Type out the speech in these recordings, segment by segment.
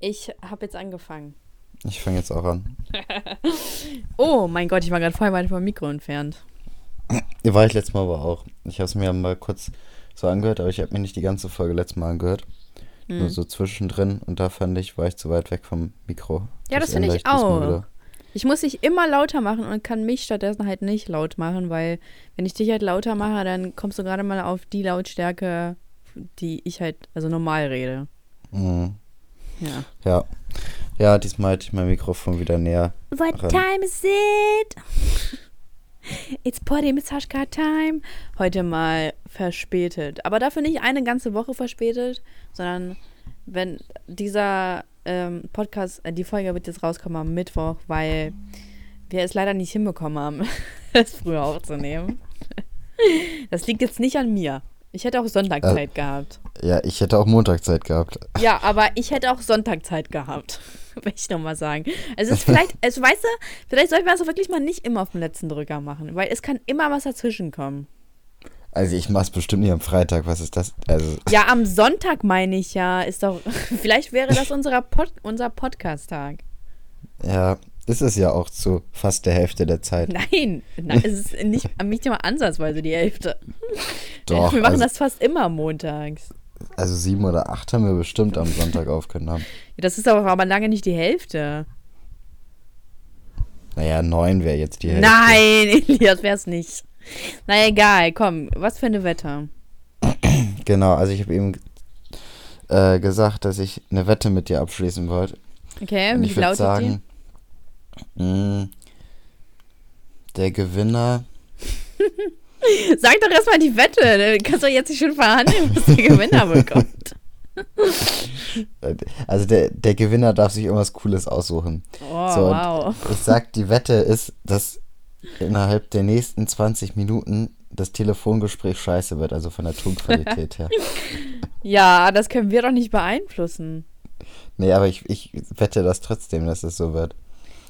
Ich habe jetzt angefangen. Ich fange jetzt auch an. oh mein Gott, ich war gerade voll weit vom Mikro entfernt. War ich letztes Mal aber auch. Ich habe es mir mal kurz so angehört, aber ich habe mir nicht die ganze Folge letztes Mal angehört. Hm. Nur so zwischendrin und da fand ich, war ich zu weit weg vom Mikro. Ja, das, das finde ich auch. Ich muss dich immer lauter machen und kann mich stattdessen halt nicht laut machen, weil wenn ich dich halt lauter mache, dann kommst du gerade mal auf die Lautstärke, die ich halt, also normal rede. Mhm. Ja. Ja. Ja, diesmal hatte ich mein Mikrofon wieder näher. What ran. time is it? It's Potty Card Time. Heute mal verspätet. Aber dafür nicht eine ganze Woche verspätet, sondern wenn dieser ähm, Podcast, äh, die Folge wird jetzt rauskommen am Mittwoch, weil wir es leider nicht hinbekommen haben, es früher aufzunehmen. Das liegt jetzt nicht an mir. Ich hätte auch Sonntagzeit äh, gehabt. Ja, ich hätte auch Montagzeit gehabt. Ja, aber ich hätte auch Sonntagzeit gehabt. Will ich nochmal sagen. Also es ist vielleicht, also weißt du, vielleicht sollten wir es wirklich mal nicht immer auf dem letzten Drücker machen, weil es kann immer was dazwischen kommen. Also ich mach's bestimmt nicht am Freitag, was ist das? Also ja, am Sonntag meine ich ja. Ist doch. Vielleicht wäre das unser, Pod, unser Podcast-Tag. Ja, ist es ja auch zu fast der Hälfte der Zeit. Nein, nein es ist nicht, nicht mal ansatzweise die Hälfte. Doch. Wir machen also, das fast immer montags. Also sieben oder acht haben wir bestimmt am Sonntag aufgenommen. Ja, das ist aber, aber lange nicht die Hälfte. Naja, neun wäre jetzt die Hälfte. Nein, Elias wäre es nicht. Na egal, komm, was für eine Wette? Genau, also ich habe eben äh, gesagt, dass ich eine Wette mit dir abschließen wollte. Okay, Und wie ich lautet sagen, die? Mh, mm, der Gewinner. Sag doch erstmal die Wette. Du kannst doch jetzt nicht schon verhandeln, was der Gewinner bekommt. Also der, der Gewinner darf sich irgendwas Cooles aussuchen. Oh, so, wow. Ich sag, die Wette ist, dass innerhalb der nächsten 20 Minuten das Telefongespräch scheiße wird, also von der Tonqualität her. ja, das können wir doch nicht beeinflussen. Nee, aber ich, ich wette das trotzdem, dass es so wird.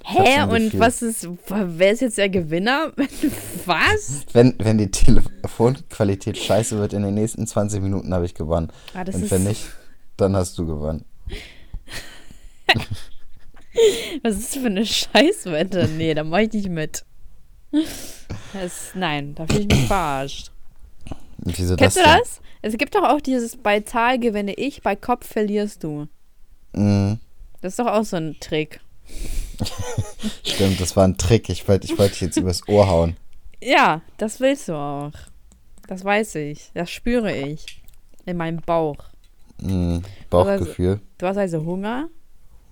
Hä? Und was ist, wer ist jetzt der Gewinner? was? Wenn, wenn die Telefonqualität scheiße wird in den nächsten 20 Minuten, habe ich gewonnen. Ah, Und wenn nicht, dann hast du gewonnen. was ist das für eine Scheißwette? Nee, da mache ich nicht mit. Das, nein, da fühle ich mich verarscht. Wieso Kennst das du das? Es gibt doch auch dieses bei Zahl gewinne ich, bei Kopf verlierst du. Mhm. Das ist doch auch so ein Trick. Stimmt, das war ein Trick. Ich wollte ich wollt dich jetzt übers Ohr hauen. Ja, das willst du auch. Das weiß ich. Das spüre ich. In meinem Bauch. Mm, Bauchgefühl. Du hast, du hast also Hunger?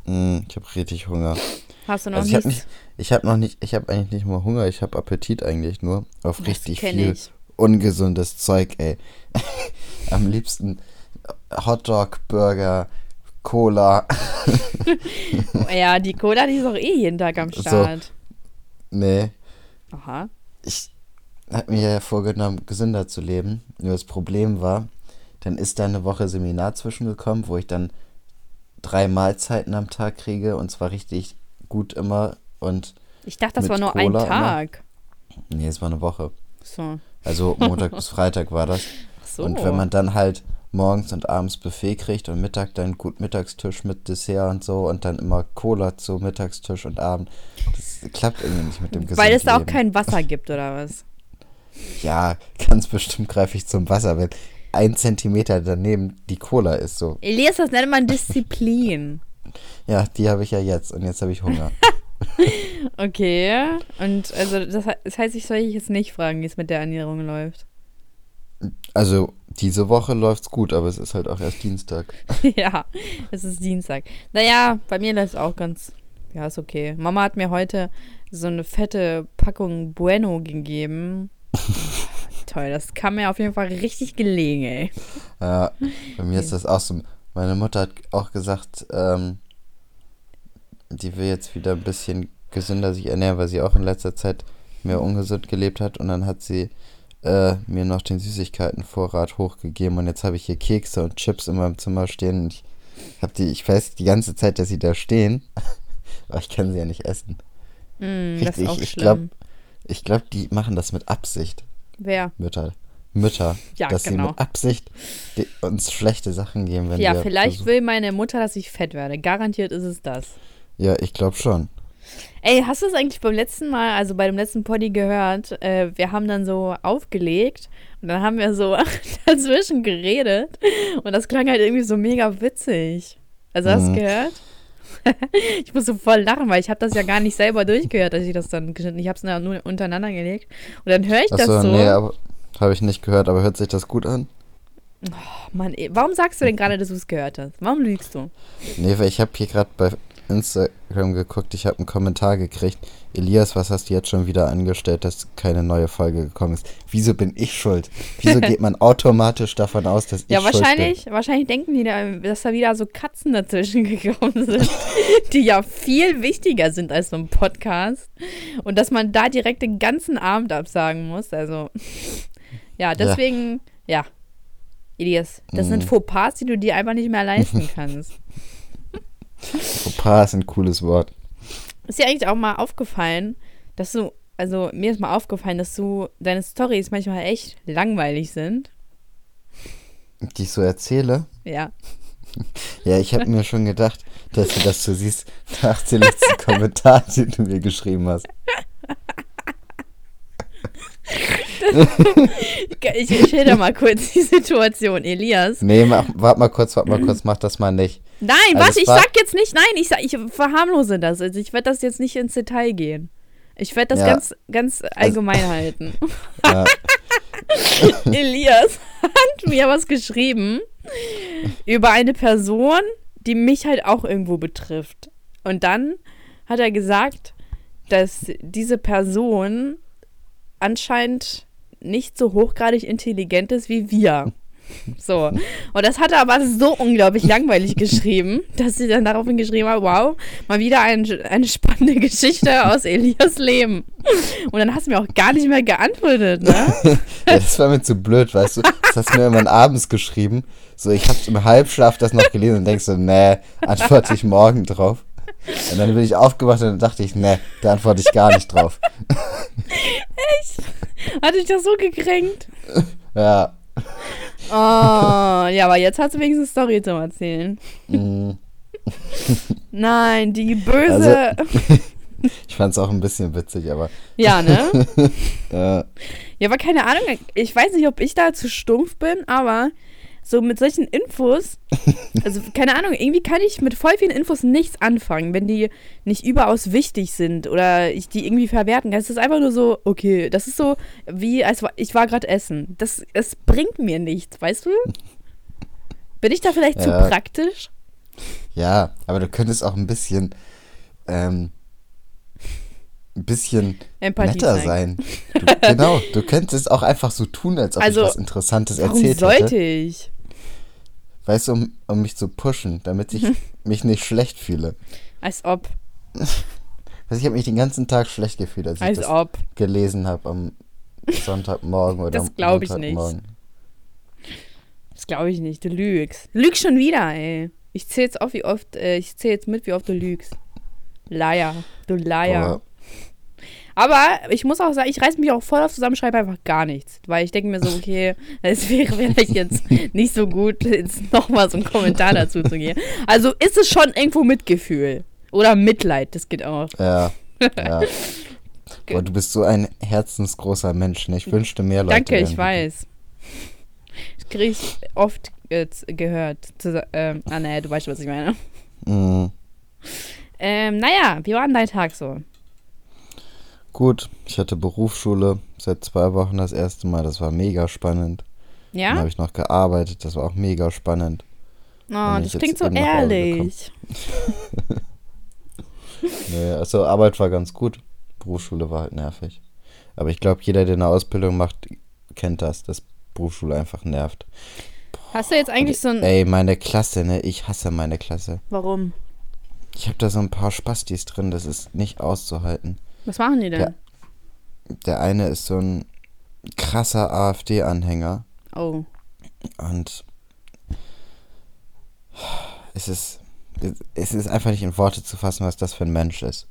Mm, ich habe richtig Hunger. Hast du noch also ich nichts? Hab nicht, ich habe noch nicht, ich habe eigentlich nicht nur Hunger, ich habe Appetit eigentlich nur auf das richtig viel ich. ungesundes Zeug, ey. Am liebsten Hotdog, Burger, Cola. ja, die Cola, die ist auch eh jeden Tag am Start. So, nee. Aha. Ich habe mir ja vorgenommen, gesünder zu leben. Nur das Problem war, dann ist da eine Woche Seminar zwischengekommen, wo ich dann drei Mahlzeiten am Tag kriege und zwar richtig gut immer und ich dachte, das war nur Cola ein Tag. Immer. Nee, es war eine Woche. So. Also Montag bis Freitag war das. Ach so. Und wenn man dann halt morgens und abends Buffet kriegt und Mittag dann gut Mittagstisch mit Dessert und so und dann immer Cola zu Mittagstisch und Abend. Das klappt irgendwie nicht mit dem Gesundleben. Weil es da auch kein Wasser gibt, oder was? Ja, ganz bestimmt greife ich zum Wasser, wenn ein Zentimeter daneben die Cola ist so. Elias, das nennt man Disziplin. ja, die habe ich ja jetzt und jetzt habe ich Hunger. okay, und also das, das heißt, ich soll dich jetzt nicht fragen, wie es mit der Ernährung läuft. Also diese Woche läuft's gut, aber es ist halt auch erst Dienstag. ja, es ist Dienstag. Naja, bei mir läuft es auch ganz. Ja, ist okay. Mama hat mir heute so eine fette Packung Bueno gegeben. Toll, das kam mir auf jeden Fall richtig gelegen, ey. Ja, bei mir ist das auch so. Meine Mutter hat auch gesagt, ähm, die will jetzt wieder ein bisschen gesünder sich ernähren, weil sie auch in letzter Zeit mehr ungesund gelebt hat. Und dann hat sie äh, mir noch den Süßigkeitenvorrat hochgegeben. Und jetzt habe ich hier Kekse und Chips in meinem Zimmer stehen. Und ich habe die, ich weiß die ganze Zeit, dass sie da stehen. aber ich kann sie ja nicht essen. Mm, Richtig, ich glaube, ich glaube, die machen das mit Absicht. Wer? Mütter. Mütter, Ja, dass sie genau. mit Absicht uns schlechte Sachen geben, wenn Ja, wir vielleicht versuchen- will meine Mutter, dass ich fett werde. Garantiert ist es das. Ja, ich glaube schon. Ey, hast du es eigentlich beim letzten Mal, also bei dem letzten Poddy gehört? Äh, wir haben dann so aufgelegt und dann haben wir so dazwischen geredet und das klang halt irgendwie so mega witzig. Also hast du Mhm. gehört? ich muss so voll lachen, weil ich habe das ja gar nicht selber durchgehört, dass ich das dann geschnitten. Ich habe es nur untereinander gelegt und dann höre ich das Achso, so. nee, habe ich nicht gehört, aber hört sich das gut an? Mann, ey, warum sagst du denn gerade, dass du es gehört hast? Warum lügst du? Nee, weil ich habe hier gerade bei Instagram geguckt, ich habe einen Kommentar gekriegt. Elias, was hast du jetzt schon wieder angestellt, dass keine neue Folge gekommen ist? Wieso bin ich schuld? Wieso geht man automatisch davon aus, dass ich Ja, schuld wahrscheinlich, wahrscheinlich denken die, da, dass da wieder so Katzen dazwischen gekommen sind, die ja viel wichtiger sind als so ein Podcast. Und dass man da direkt den ganzen Abend absagen muss. Also, ja, deswegen, ja. Elias, das sind Mhm. Fauxpas, die du dir einfach nicht mehr leisten kannst. Fauxpas ist ein cooles Wort. Ist dir eigentlich auch mal aufgefallen, dass du, also mir ist mal aufgefallen, dass du, deine Stories manchmal echt langweilig sind. Die ich so erzähle. Ja. Ja, ich habe mir schon gedacht, dass du das so siehst nach dem letzten Kommentar, den du mir geschrieben hast. Ich, ich schilder mal kurz die Situation, Elias. Nee, mach, warte mal kurz, warte mal kurz, mach das mal nicht. Nein, Also es ich war- sag jetzt nicht, nein, ich, sag, ich verharmlose das. Also ich werde das jetzt nicht ins Detail gehen. Ich werde das Ja. ganz, ganz allgemein halten. Ja, Elias hat mir was geschrieben über eine Person, die mich halt auch irgendwo betrifft. Und dann hat er gesagt, dass diese Person anscheinend nicht so hochgradig intelligent ist wie wir. So. Und das hat er aber so unglaublich langweilig geschrieben, dass sie dann daraufhin geschrieben hat, wow, mal wieder ein, eine spannende Geschichte aus Elias Leben. Und dann hast du mir auch gar nicht mehr geantwortet, ne? ja, das war mir zu blöd, weißt du. Das hast du mir immer abends geschrieben. So, ich habe im Halbschlaf das noch gelesen und denkst so, nee, antworte ich morgen drauf. Und dann bin ich aufgewacht und dann dachte ich, nee, da antworte ich gar nicht drauf. Hat dich das so gekränkt? Ja. Oh, ja, aber jetzt hast du wenigstens Story zum Erzählen. mm. Nein, die böse. Ich fand es auch ein bisschen witzig, aber ja, ne? äh, Ja, aber keine Ahnung. Ich weiß nicht, ob ich da zu stumpf bin, aber so mit solchen Infos, also keine Ahnung, irgendwie kann ich mit voll vielen Infos nichts anfangen, wenn die nicht überaus wichtig sind oder ich die irgendwie verwerten kann. Es ist einfach nur so, okay, das ist so wie, als ich war gerade essen. Das, es bringt mir nichts, weißt du? Bin ich da vielleicht zu Ja. praktisch? ja, aber du könntest auch ein bisschen, ähm, ein bisschen Empathie netter sein. Du, genau, du könntest auch einfach so tun, als ob Also, ich was Interessantes Warum erzählt sollte hätte. ich? Weißt du, um, um mich zu pushen, damit ich mich nicht schlecht fühle. Als ob. Also ich habe mich den ganzen Tag schlecht gefühlt, als, ich Als das ob. gelesen habe am Sonntagmorgen oder Das am ich. Montagmorgen. Das glaube ich nicht. Du lügst. Lügst schon wieder, ey. Ich zähle jetzt auf, wie oft, äh, ich zähle jetzt mit, wie oft du lügst. Liar. Du Liar. Aber Aber ich muss auch sagen, ich reiß mich auch voll auf zusammen, schreibe einfach gar nichts. Weil ich denke mir so, okay, es wäre vielleicht jetzt nicht so gut, jetzt nochmal so einen Kommentar dazu zu geben. Also ist es schon irgendwo Mitgefühl. Oder Mitleid, das geht auch. ja, ja. Boah, du bist so ein herzensgroßer Mensch. Ne? Ich wünschte mehr Leute. Danke, ich weiß. Das kriege ich oft äh, gehört. Zu, ähm, ah, naja, du weißt, was ich meine. Mhm. Ähm, naja, wie war denn dein Tag so? Gut, ich hatte Berufsschule seit zwei Wochen das erste Mal. Das war mega spannend. Dann Ja? habe ich noch gearbeitet. Das war auch mega spannend. Oh, das klingt so ehrlich. Nee, also Arbeit war ganz gut. Berufsschule war halt nervig. Aber ich glaube, jeder, der eine Ausbildung macht, kennt das, dass Berufsschule einfach nervt. Hast du jetzt eigentlich so ein. Ey, meine Klasse, ne? Ich hasse meine Klasse. Warum? Ich habe da so ein paar Spastis drin, das ist nicht auszuhalten. Was machen die denn? Ja. Der eine ist so ein krasser AfD-Anhänger Oh. und es ist, es ist einfach nicht in Worte zu fassen, was das für ein Mensch ist.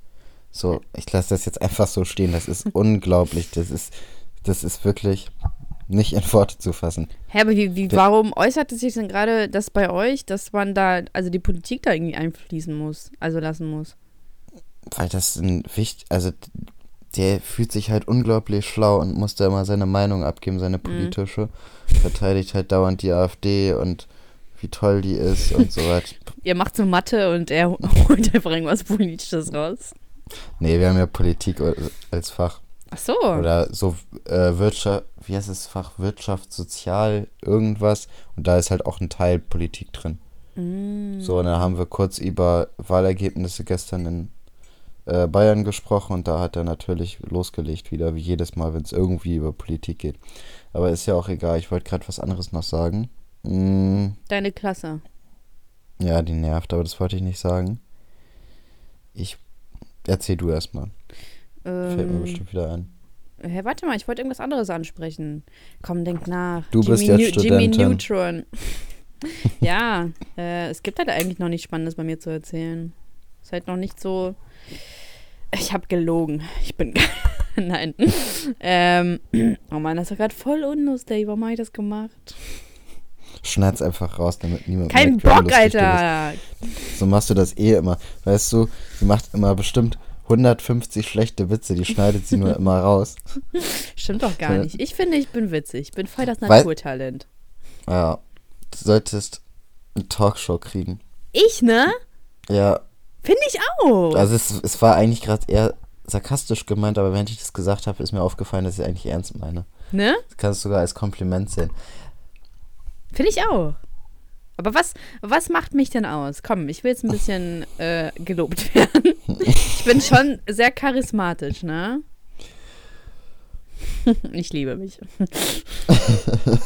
So, ich lasse das jetzt einfach so stehen. Das ist unglaublich. Das ist, das ist wirklich. nicht in Worte zu fassen. Hä, aber wie, wie, Der- warum äußert es sich denn gerade das bei euch, dass man da, also die Politik da irgendwie einfließen muss, also lassen muss? Weil das ein wichtig, also der fühlt sich halt unglaublich schlau und muss da immer seine Meinung abgeben, seine politische. Verteidigt halt dauernd die AfD und wie toll die ist und so weiter. Ihr macht so Mathe und er holt einfach irgendwas Politisches raus. Nee, wir haben ja Politik als Fach. Ach so. Oder so äh, Wirtschaft, wie heißt das Fach? Wirtschaft, Sozial, irgendwas. Und da ist halt auch ein Teil Politik drin. Mm. So, und dann haben wir kurz über Wahlergebnisse gestern in äh, Bayern gesprochen und da hat er natürlich losgelegt wieder, wie jedes Mal, wenn es irgendwie über Politik geht. Aber ist ja auch egal, ich wollte gerade was anderes noch sagen. Mm, Deine Klasse. ja, die nervt, aber das wollte ich nicht sagen. Ich erzähl du erstmal. Fällt mir Ähm, bestimmt wieder ein. hä, warte mal, ich wollte irgendwas anderes ansprechen. Komm, denk nach. Du bist Jimmy, jetzt Nu- Jimmy Studentin. Neutron. ja, äh, es gibt halt eigentlich noch nichts Spannendes bei mir zu erzählen. Ist halt noch nicht so. Ich habe gelogen. Ich bin. Nein. ähm, oh Mann, das war gerade voll unlustig. Warum habe ich das gemacht? Schneid's einfach raus, damit niemand Kein merkt, Bock. Alter. So machst du das eh immer. Weißt du, sie macht immer bestimmt 150 schlechte Witze, die schneidet sie nur immer raus. Stimmt doch gar nicht. Ich finde, ich bin witzig. Ich bin voll das Weil- Naturtalent. Ja, du solltest eine Talkshow kriegen. Ich, ne? Ja, Finde ich auch. also es, es war eigentlich gerade eher sarkastisch gemeint, aber während ich das gesagt habe, ist mir aufgefallen, dass ich es eigentlich ernst meine. ne? Das kannst du sogar als Kompliment sehen. Finde ich auch. Aber was, was macht mich denn aus? Komm, ich will jetzt ein bisschen äh, gelobt werden. Ich bin schon sehr charismatisch, ne? Ich liebe mich.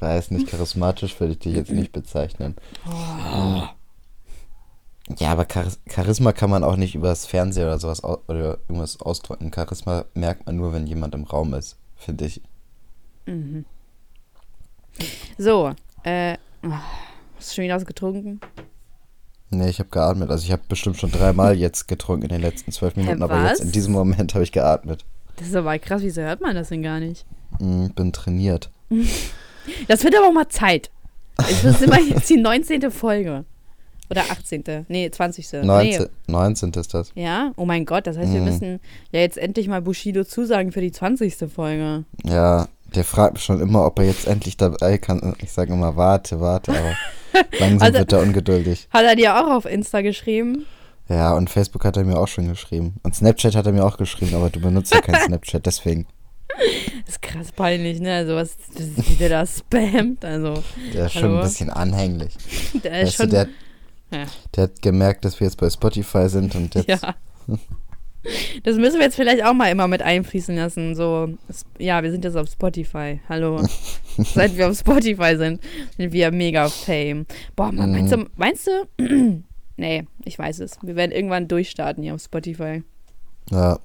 Weiß nicht, charismatisch würde ich dich jetzt nicht bezeichnen. Ja, aber Charis Charisma kann man auch nicht übers Fernsehen oder sowas oder irgendwas ausdrücken. Charisma merkt man nur, wenn jemand im Raum ist, finde ich. So, äh, hast du schon wieder was getrunken? Nee, ich habe geatmet. Also ich habe bestimmt schon dreimal jetzt getrunken in den letzten zwölf Minuten, aber jetzt in diesem Moment habe ich geatmet. Das ist aber krass, wieso hört man das denn gar nicht? Mm, bin trainiert. Das wird aber auch mal Zeit. Es ist immer jetzt die 19. Folge. Oder 18. Nee, 20. 19, Nee. 19 ist das. Ja? Oh mein Gott, das heißt, wir Mhm. müssen ja jetzt endlich mal Bushido zusagen für die 20. Folge. Ja, der fragt mich schon immer, ob er jetzt endlich dabei kann. Ich sage immer, warte, warte, aber langsam Also- wird er ungeduldig. Hat er dir auch auf Insta geschrieben? Ja, und Facebook hat er mir auch schon geschrieben. Und Snapchat hat er mir auch geschrieben, aber du benutzt ja kein Snapchat, deswegen. Das ist krass peinlich, ne? Also was, wie der da spammt. Also, Der ist schon Hallo? ein bisschen anhänglich. der ist Weißt du, schon. der, Ja. der hat gemerkt, dass wir jetzt bei Spotify sind und jetzt. ja. Das müssen wir jetzt vielleicht auch mal immer mit einfließen lassen. So, ja, wir sind jetzt auf Spotify. Hallo. Seit wir auf Spotify sind, sind wir mega fame. Boah, Mann, meinst du, meinst du? nee, ich weiß es. Wir werden irgendwann durchstarten hier auf Spotify. Ja,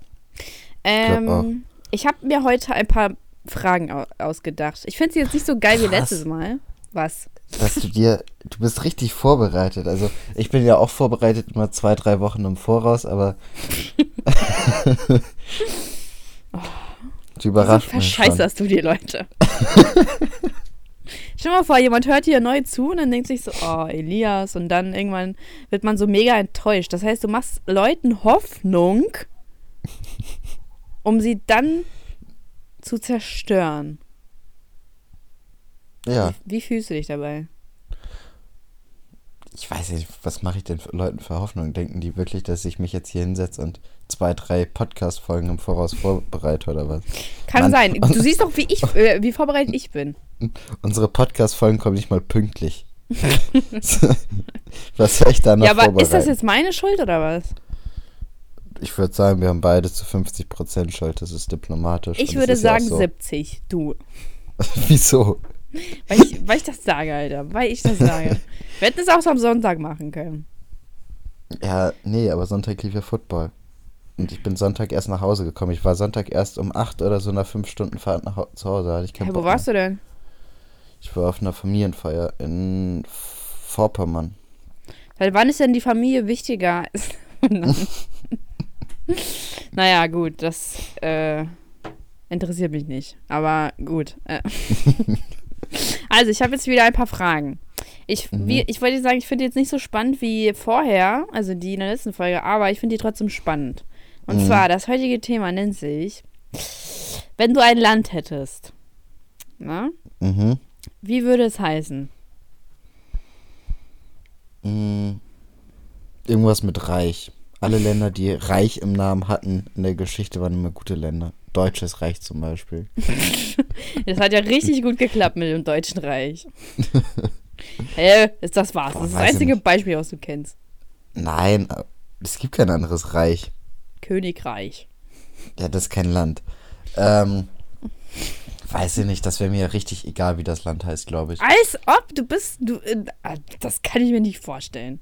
Ähm, ich habe mir heute ein paar Fragen au ausgedacht. Ich finde sie jetzt nicht so geil wie Krass. letztes Mal. Was? Dass du dir, du bist richtig vorbereitet. Also ich bin ja auch vorbereitet immer zwei, drei Wochen im Voraus, aber du überrascht mich schon. Verscheißerst du die Leute. Stell dir mal vor, jemand hört hier neu zu und dann denkt sich so, oh, Elias. Und dann irgendwann wird man so mega enttäuscht. Das heißt, du machst Leuten Hoffnung, um sie dann zu zerstören. Ja, Wie, wie fühlst du dich dabei? ich weiß nicht, was mache ich denn für Leuten für Hoffnung? Denken die wirklich, dass ich mich jetzt hier hinsetze und zwei, drei Podcast-Folgen im Voraus vorbereite oder was? Kann Mann. sein. Du siehst doch, wie ich, äh, wie vorbereitet ich bin. Unsere Podcast-Folgen kommen nicht mal pünktlich. was soll ich da noch ja, aber ist das jetzt meine Schuld oder was? Ich würde sagen, wir haben beide zu 50% Schuld. Das ist diplomatisch. Ich würde sagen so. 70. Du. Wieso? Weil ich, weil ich das sage, Alter. Weil ich das sage. Wir hätten es auch so am Sonntag machen können. Ja, nee, aber Sonntag lief ja Football. Und ich bin Sonntag erst nach Hause gekommen. Ich war Sonntag erst um 8 oder so nach 5 Stunden Fahrt nach zu Hause. Hatte ich keinen Hey, wo warst du denn? Ich war auf einer Familienfeier in Vorpommern. Weil wann ist denn die Familie wichtiger? naja, gut, das, äh, Interessiert mich nicht. Aber gut. Äh. also, ich habe jetzt wieder ein paar Fragen. Ich, Mhm. wie, ich wollte sagen, ich finde die jetzt nicht so spannend wie vorher, also die in der letzten Folge, aber ich finde die trotzdem spannend. Und Mhm. zwar, das heutige Thema nennt sich, wenn du ein Land hättest, na, Mhm. wie würde es heißen? Mm, Irgendwas mit Reich. Alle Länder, die Reich im Namen hatten in der Geschichte, waren immer gute Länder. Deutsches Reich zum Beispiel. Das hat ja richtig gut geklappt mit dem Deutschen Reich. Hä? ist das war's. Boah, Das ist das einzige. Beispiel, was du kennst. Nein, es gibt kein anderes Reich. Königreich. Ja, das ist kein Land. Ähm, weiß ich nicht, das wäre mir richtig egal, wie das Land heißt, glaube ich. Als ob du bist. Du, äh, ah, das kann ich mir nicht vorstellen.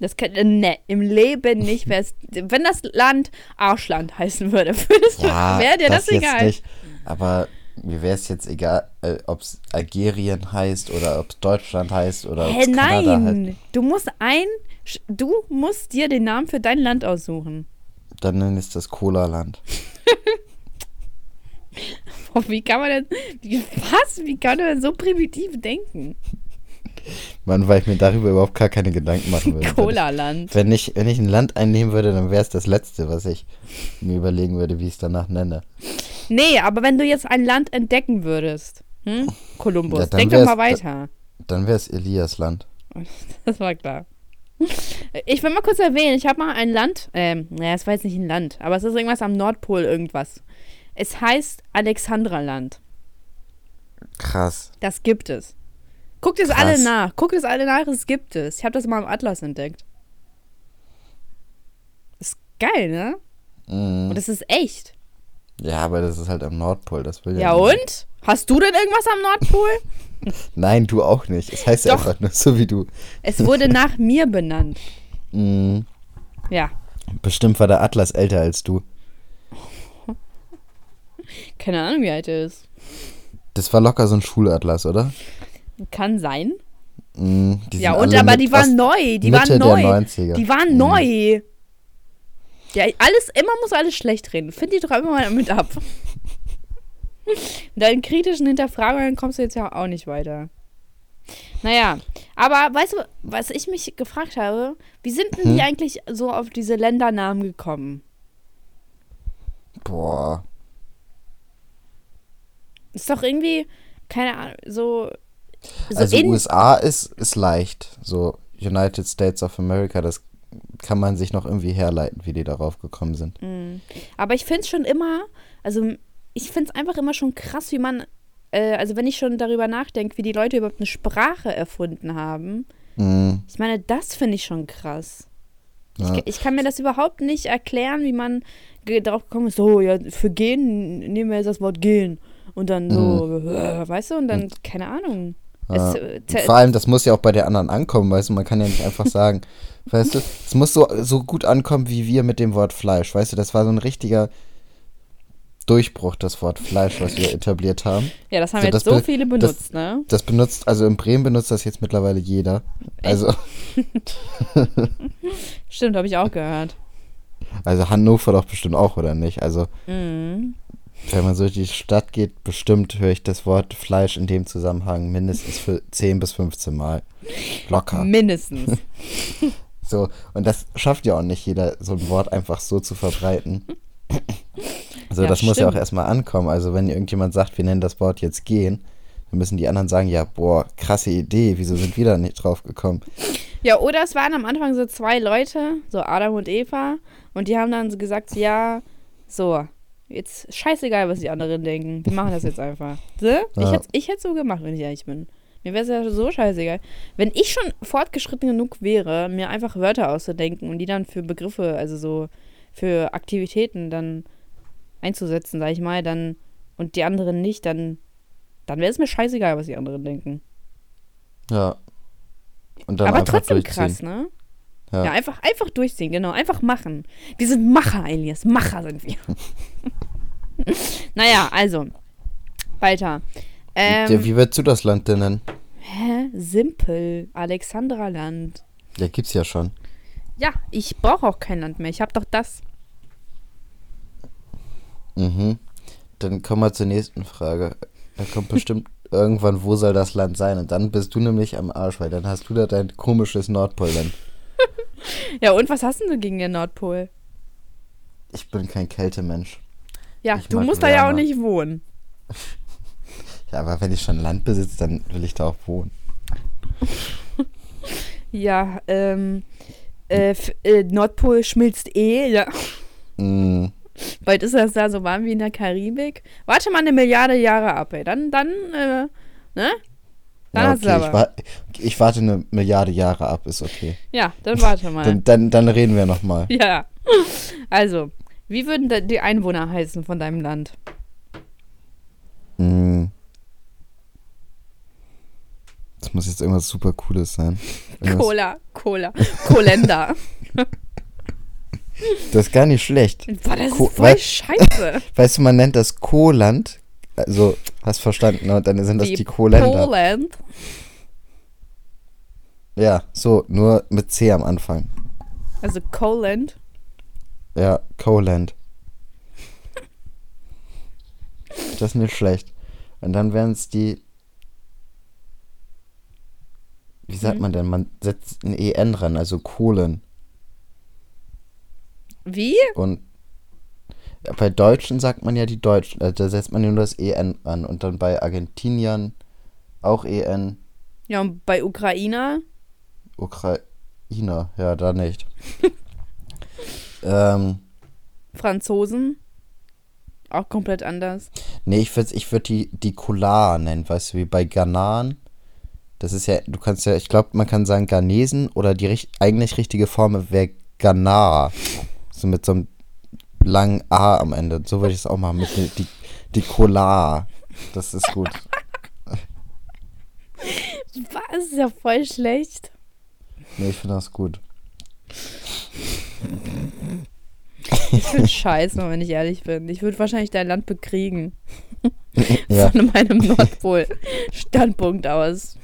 Das kann. Äh, ne, im Leben nicht. Wenn das Land Arschland heißen würde, Ja, wäre dir das, jetzt egal. nicht. Aber mir wäre es jetzt egal, äh, ob es Algerien heißt oder ob es Deutschland heißt oder ob es Kanada heißt. nein. Du musst ein. Du musst dir den Namen für dein Land aussuchen. Dann nenne ich das Cola-Land. Wie kann man denn. Wie, was? Wie kann man denn so primitiv denken? Mann, weil ich mir darüber überhaupt gar keine Gedanken machen würde. Cola-Land. Wenn ich, wenn ich ein Land einnehmen würde, dann wäre es das Letzte, was ich mir überlegen würde, wie ich es danach nenne. Nee, aber wenn du jetzt ein Land entdecken würdest. Hm? Kolumbus, Ja, denk doch mal weiter. Dann wäre es Elias-Land. Das war klar. Ich will mal kurz erwähnen, ich habe mal ein Land, ähm, naja, es war jetzt nicht ein Land, aber es ist irgendwas am Nordpol irgendwas. Es heißt Alexandraland. Krass. Das gibt es. Guckt es alle nach. Guckt es alle nach, es gibt es. Ich habe das mal im Atlas entdeckt. Ist geil, ne? Mhm. Und es ist echt. Ja, aber das ist halt am Nordpol, das will ja Ja und? Hast du denn irgendwas am Nordpol? Nein, du auch nicht. Es heißt ja Doch. einfach nur so wie du. Es wurde nach mir benannt. Mhm. Ja. Bestimmt war der Atlas älter als du. Keine Ahnung, wie alt er ist. Das war locker so ein Schulatlas, oder? Kann sein. Die Ja, und aber die waren neu. Die Mitte waren neu. der 90er. Die waren Mhm. neu. Ja, alles, immer muss alles schlecht reden. Find die doch immer mal mit ab. Mit deinen kritischen Hinterfragungen kommst du jetzt ja auch nicht weiter. Naja, aber weißt du, was ich mich gefragt habe? Wie sind denn Hm? die eigentlich so auf diese Ländernamen gekommen? Boah. Ist doch irgendwie, keine Ahnung, so. So also USA ist, ist leicht. So United States of America, das kann man sich noch irgendwie herleiten, wie die darauf gekommen sind. Mm. Aber ich finde es schon immer, also ich finde es einfach immer schon krass, wie man, äh, also wenn ich schon darüber nachdenke, wie die Leute überhaupt eine Sprache erfunden haben. Mhm. Ich meine, das finde ich schon krass. Ja. Ich, ich kann mir das überhaupt nicht erklären, wie man darauf gekommen ist, so, ja, für gehen nehmen wir jetzt das Wort gehen. Und dann so, äh, weißt du, und dann, keine Ahnung. Ja. Äh, te- Vor allem, das muss ja auch bei der anderen ankommen, weißt du, man kann ja nicht einfach sagen, weißt du, es muss so, so gut ankommen wie wir mit dem Wort Fleisch, weißt du, das war so ein richtiger Durchbruch, das Wort Fleisch, was wir etabliert haben. ja, das haben so, jetzt das so viele das- benutzt, ne? Das benutzt, also in Bremen benutzt das jetzt mittlerweile jeder. Also, Stimmt, habe ich auch gehört. also Hannover doch bestimmt auch, oder nicht? Also, Mhm. Wenn man so durch die Stadt geht, bestimmt höre ich das Wort Fleisch in dem Zusammenhang mindestens für 10 bis 15 Mal. Locker. Mindestens. So, und das schafft ja auch nicht jeder, so ein Wort einfach so zu verbreiten. So, Ja, das muss ja auch stimmt. erstmal ankommen. Also, wenn irgendjemand sagt, wir nennen das Wort jetzt gehen, dann müssen die anderen sagen, ja, boah, krasse Idee, wieso sind wir da nicht drauf gekommen? Ja, oder es waren am Anfang so zwei Leute, so Adam und Eva, und die haben dann so gesagt, ja, so, jetzt scheißegal, was die anderen denken. Wir machen das jetzt einfach. So? Ich hätte ich hätt's so gemacht, wenn ich ehrlich bin. Mir wäre es ja so scheißegal. Wenn ich schon fortgeschritten genug wäre, mir einfach Wörter auszudenken und die dann für Begriffe, also so für Aktivitäten dann einzusetzen, sag ich mal, dann und die anderen nicht, dann, dann wäre es mir scheißegal, was die anderen denken. Ja. Und dann Aber trotzdem krass, ne? Ja. Ja, einfach, einfach durchziehen, genau. Einfach machen. Wir sind Macher, Elias. Macher sind wir. naja, also. Weiter. Ähm, ja, wie würdest du das Land denn nennen? hä? Simpel. Alexandraland. Ja, gibt's ja schon. Ja, ich brauche auch kein Land mehr. Ich habe doch das. Mhm. Dann kommen wir zur nächsten Frage. Da kommt bestimmt irgendwann, wo soll das Land sein? Und dann bist du nämlich am Arsch, weil dann hast du da dein komisches Nordpolland. Ja, und was hast denn du gegen den Nordpol? Ich bin kein Kältemensch. Ja, Ich du musst da ja auch Wärme. nicht wohnen. Ja, aber wenn ich schon Land besitze, dann will ich da auch wohnen. Ja, ähm, äh, äh, Nordpol schmilzt eh, ja. Mm, Bald ist das da so warm wie in der Karibik. Warte mal eine Milliarde Jahre ab, ey. Dann, dann, äh, ne? Dann ja, hast du okay, ich, aber. wa ich warte eine Milliarde Jahre ab, ist okay. Ja, dann warte mal. Dann, dann, dann reden wir nochmal. ja. Also, wie würden die Einwohner heißen von deinem Land? Mm. Das muss jetzt irgendwas super Cooles sein. Irgendwas- Cola, Cola, Kolender. Das ist gar nicht schlecht. Boah, das Co- ist voll wei- scheiße. Weißt du, man nennt das Koland. Also, hast verstanden, ne? Dann sind das die, Koländer. Poland. Ja, so, nur mit C am Anfang. Also Coland. Ja, Coland. Das ist nicht schlecht. Und dann wären es die. Wie sagt Hm. man denn? Man setzt ein EN ran, also Kohlen. Wie? Und bei Deutschen sagt man ja die Deutschen, äh, da setzt man ja nur das EN an. Und dann bei Argentiniern auch EN. Ja, und bei Ukrainer? Ukrainer, ja, da nicht. ähm, Franzosen? Auch komplett anders. nee, ich würde ich würd die, die Kolar nennen, weißt du, wie bei Ghanaren. Das ist ja, du kannst ja, ich glaube, man kann sagen Ghanesen oder die eigentlich richtige Form wäre Ghanar. So mit so einem langen A am Ende. So würde ich es auch machen, mit die, die, die Kolar. Das ist gut. Was? Ist ja voll schlecht. Nee, ich finde das gut. Ich finde scheiße, wenn ich ehrlich bin. Ich würde wahrscheinlich dein Land bekriegen. Ja, Von meinem Nordpol-Standpunkt aus.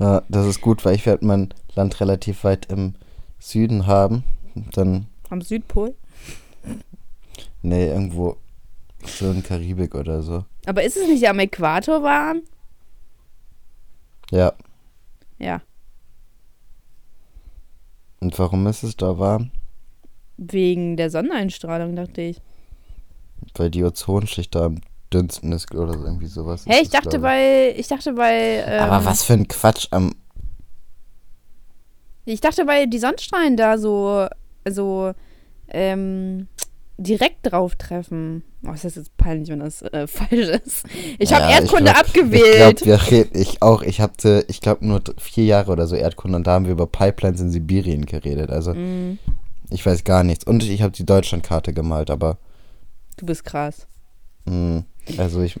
ja, das ist gut, weil ich werde mein Land relativ weit im Süden haben. Dann, Am Südpol. Nee, irgendwo schön Karibik oder so. Aber ist es nicht am Äquator warm? Ja, Ja. und warum ist es da warm? Wegen der Sonneneinstrahlung, dachte ich. Weil die Ozonschicht da am dünnsten ist oder so, irgendwie sowas. Hey, ich dachte bei. Ich dachte bei. Ähm, Aber was für ein Quatsch am. Ich dachte, weil die Sonnenstrahlen da so. So. Ähm. Direkt drauf treffen. Oh, ist das jetzt peinlich, wenn das äh, falsch ist. Ich habe Ja, Erdkunde glaub- abgewählt. Ich wir reden, ich auch. Ich hatte, ich glaube, nur vier Jahre oder so Erdkunde und da haben wir über Pipelines in Sibirien geredet. Also, Mm, ich weiß gar nichts. Und ich habe die Deutschlandkarte gemalt, aber. du bist krass. Mh, also, ich.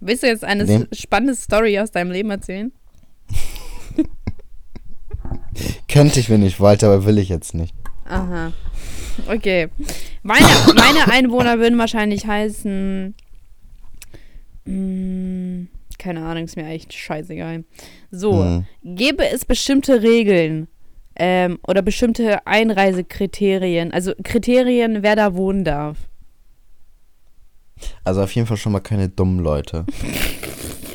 Willst du jetzt eine Nee. spannende Story aus deinem Leben erzählen? Könnte ich, wenn ich wollte, aber will ich jetzt nicht. Aha. Okay. Meine, meine Einwohner würden wahrscheinlich heißen. mm, keine Ahnung, ist mir echt scheißegal. So, Hm. gäbe es bestimmte Regeln ähm, oder bestimmte Einreisekriterien, also Kriterien, wer da wohnen darf? Also, auf jeden Fall schon mal keine dummen Leute.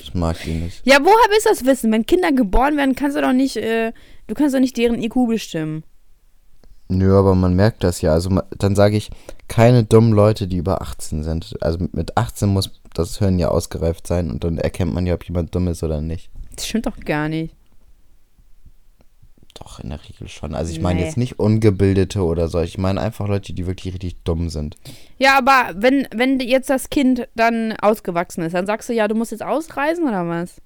Ich mag die nicht. Ja, woher willst du das wissen? Wenn Kinder geboren werden, kannst du doch nicht, äh, du kannst doch nicht deren IQ bestimmen. Nö, aber man merkt das ja. Also dann sage ich, keine dummen Leute, die über 18 sind. Also mit- mit 18 muss das Hören ja ausgereift sein und dann erkennt man ja, ob jemand dumm ist oder nicht. Das stimmt doch gar nicht. Doch, in der Regel schon. Also ich meine Nee. jetzt nicht Ungebildete oder so. Ich meine einfach Leute, die wirklich richtig dumm sind. Ja, aber wenn, wenn jetzt das Kind dann ausgewachsen ist, dann sagst du ja, du musst jetzt ausreisen oder was?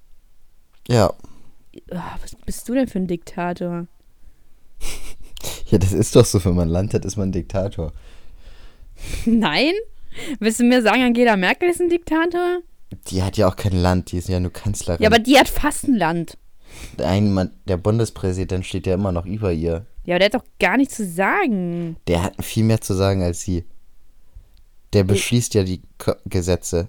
Ja. Ah, was bist du denn für ein Diktator? Ja, das ist doch so, wenn man Land hat, ist man Diktator. Nein? Willst du mir sagen, Angela Merkel ist ein Diktator? Die hat ja auch kein Land, die ist ja nur Kanzlerin. Ja, aber die hat fast ein Land. Ein Mann, der Bundespräsident steht ja immer noch über ihr. Ja, aber der hat doch gar nichts zu sagen. Der hat viel mehr zu sagen als sie. Der beschließt ja die Ko Gesetze.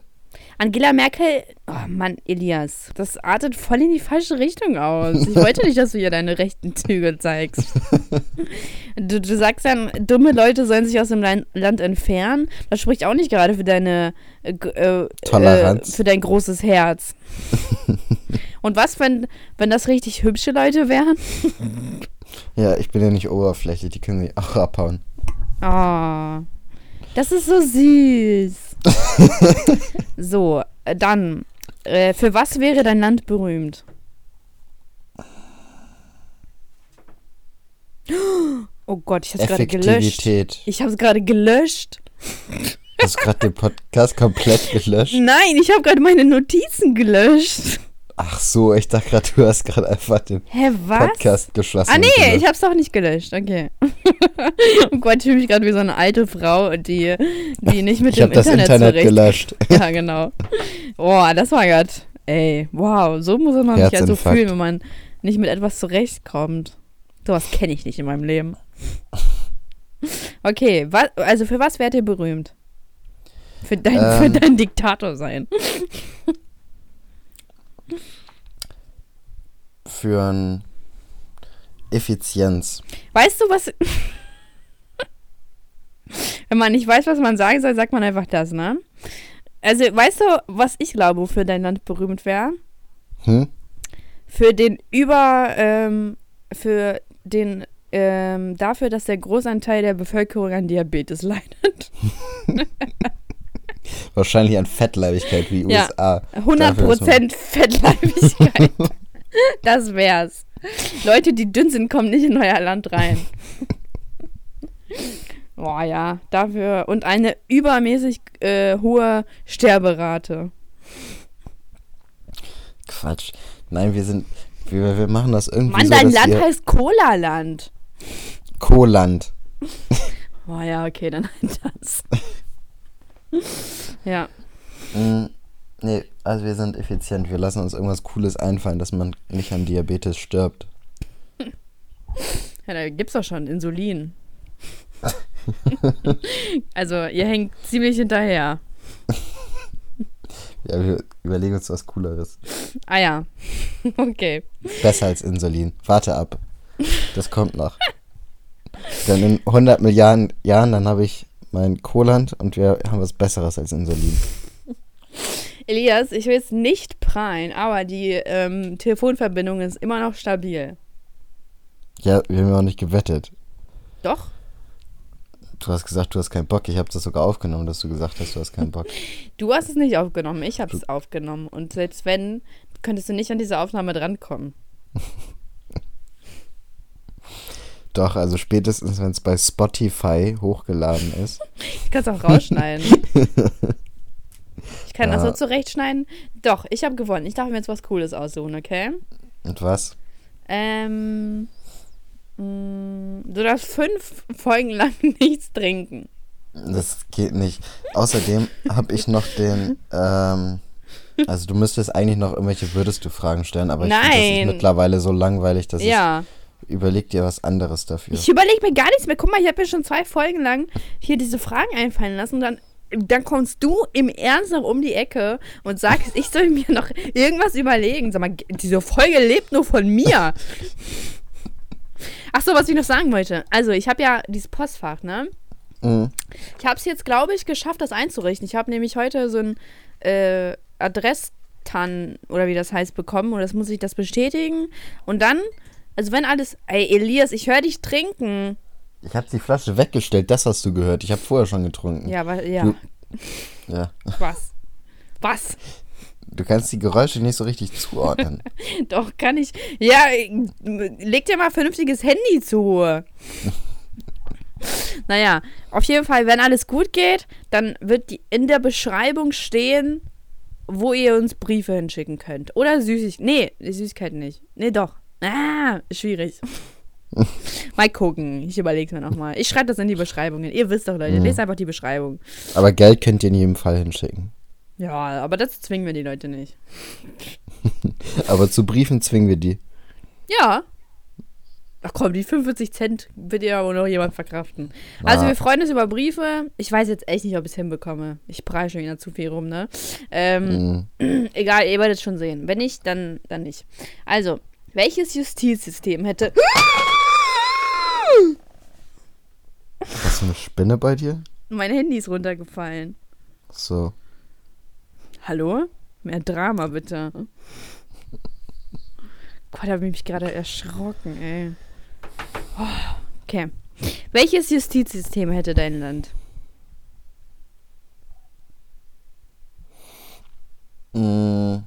Angela Merkel, oh Mann, Elias, das artet voll in die falsche Richtung aus. Ich wollte nicht, dass du ihr deine rechten Züge zeigst. Du, du sagst dann, dumme Leute sollen sich aus dem Land entfernen. Das spricht auch nicht gerade für deine äh, äh, Toleranz. Äh, für dein großes Herz. Und was, wenn, wenn das richtig hübsche Leute wären? Ja, ich bin ja nicht oberflächlich, die können sich auch abhauen. Oh, das ist so süß. so, äh, dann, äh, für was wäre dein Land berühmt? Oh Gott, ich hab's gerade gelöscht. Ich hab's gerade gelöscht. Hast du gerade den Podcast komplett gelöscht? Nein, ich habe gerade meine Notizen gelöscht. Ach so, ich dachte gerade, du hast gerade einfach den Hä, was? Podcast geschlossen. Ah nee, ich hab's doch nicht gelöscht. Okay. oh Gott, ich fühle mich gerade wie so eine alte Frau, die, die nicht mit Ich dem habe das Internet, Internet zurecht- gelöscht. Ja, genau. Boah, das war grad. Ey, wow, so muss man sich also Herzinfarkt. fühlen, wenn man nicht mit etwas zurechtkommt. Sowas kenne ich nicht in meinem Leben. Okay, wa also für was wärt ihr berühmt? Für dein, Ähm. für dein Diktator sein. Für ein Effizienz. Weißt du, was. Wenn man nicht weiß, was man sagen soll, sagt man einfach das, ne? Also, weißt du, was ich glaube, wofür dein Land berühmt wäre? Hm? Für den Über. Ähm, für den. Ähm, dafür, dass der Großanteil der Bevölkerung an Diabetes leidet. Wahrscheinlich an Fettleibigkeit wie Ja. USA. Dafür ist 100% Fettleibigkeit. das wär's. Leute, die dünn sind, kommen nicht in euer Land rein. Boah, ja, dafür. Und eine übermäßig äh, hohe Sterberate. Quatsch. Nein, wir sind. Wir, wir machen das irgendwie Mann, so, dein Land heißt Cola-Land. Koland. Boah, ja, okay, dann halt das. ja. Mm, nee, also wir sind effizient. Wir lassen uns irgendwas Cooles einfallen, dass man nicht an Diabetes stirbt. Ja, da gibt's doch schon Insulin. also, ihr hängt ziemlich hinterher. Ja, wir überlegen uns was Cooleres. Ah ja. okay. Besser als Insulin. Warte ab. Das kommt noch. Dann in 100 Milliarden Jahren, dann habe ich mein Koland und wir haben was Besseres als Insulin. Elias, ich will jetzt nicht prahlen, aber die ähm, Telefonverbindung ist immer noch stabil. Ja, wir haben ja auch nicht gewettet. Doch? Du hast gesagt, du hast keinen Bock. Ich habe das sogar aufgenommen, dass du gesagt hast, du hast keinen Bock. Du hast es nicht aufgenommen, ich habe es aufgenommen. Und selbst wenn, könntest du nicht an diese Aufnahme drankommen. Doch, also spätestens, wenn es bei Spotify hochgeladen ist. Ich kann es auch rausschneiden. Kann das Ja. so zurechtschneiden. Doch, ich habe gewonnen. Ich darf mir jetzt was Cooles aussuchen, okay? Und was? Ähm, mh, du darfst fünf Folgen lang nichts trinken. Das geht nicht. Außerdem habe ich noch den. Ähm, also du müsstest eigentlich noch irgendwelche würdest du Fragen stellen, aber ich finde das ist Nein. mittlerweile so langweilig, dass ja. ich überleg dir was anderes dafür. Ich überlege mir gar nichts mehr. Guck mal, ich habe mir schon zwei Folgen lang hier diese Fragen einfallen lassen. Und dann, dann kommst du im Ernst noch um die Ecke und sagst, ich soll mir noch irgendwas überlegen. Sag mal, diese Folge lebt nur von mir. Ach so, was ich noch sagen wollte. Also, ich habe ja dieses Postfach, ne? Mhm. Ich habe es jetzt, glaube ich, geschafft, das einzurichten. Ich habe nämlich heute so ein äh, Adresstan oder wie das heißt bekommen und das muss ich das bestätigen. Und dann, also wenn alles, ey Elias, ich höre dich trinken. Ich habe die Flasche weggestellt, das hast du gehört. Ich habe vorher schon getrunken. Ja, aber ja, Du- ja. was? Was? Du kannst die Geräusche nicht so richtig zuordnen. Doch, kann ich. Ja, leg dir mal vernünftiges Handy zu. naja, auf jeden Fall, wenn alles gut geht, dann wird die in der Beschreibung stehen, wo ihr uns Briefe hinschicken könnt. Oder Süßigkeiten. Nee, Süßigkeiten nicht. Nee, doch. Ah, schwierig. mal gucken. Ich überlege mir nochmal. Ich schreibe das in die Beschreibungen. Ihr wisst doch, Leute. Mhm. Lest einfach die Beschreibung. Aber Geld könnt ihr in jedem Fall hinschicken. Ja, aber das zwingen wir die Leute nicht. Aber zu Briefen zwingen wir die. Ja. Ach komm, die 45 Cent wird ja wohl noch jemand verkraften. Also Na. wir freuen uns über Briefe. Ich weiß jetzt echt nicht, ob ich es hinbekomme. Ich preise schon wieder zu viel rum, ne? Ähm, Mhm. egal, ihr werdet es schon sehen. Wenn nicht, dann, dann nicht. Also, welches Justizsystem hätte... Hast du eine Spinne bei dir? mein Handy ist runtergefallen. So. Hallo? Mehr Drama, bitte. Gott, da habe ich mich gerade erschrocken, ey. Oh, okay. Welches Justizsystem hätte dein Land? Mm.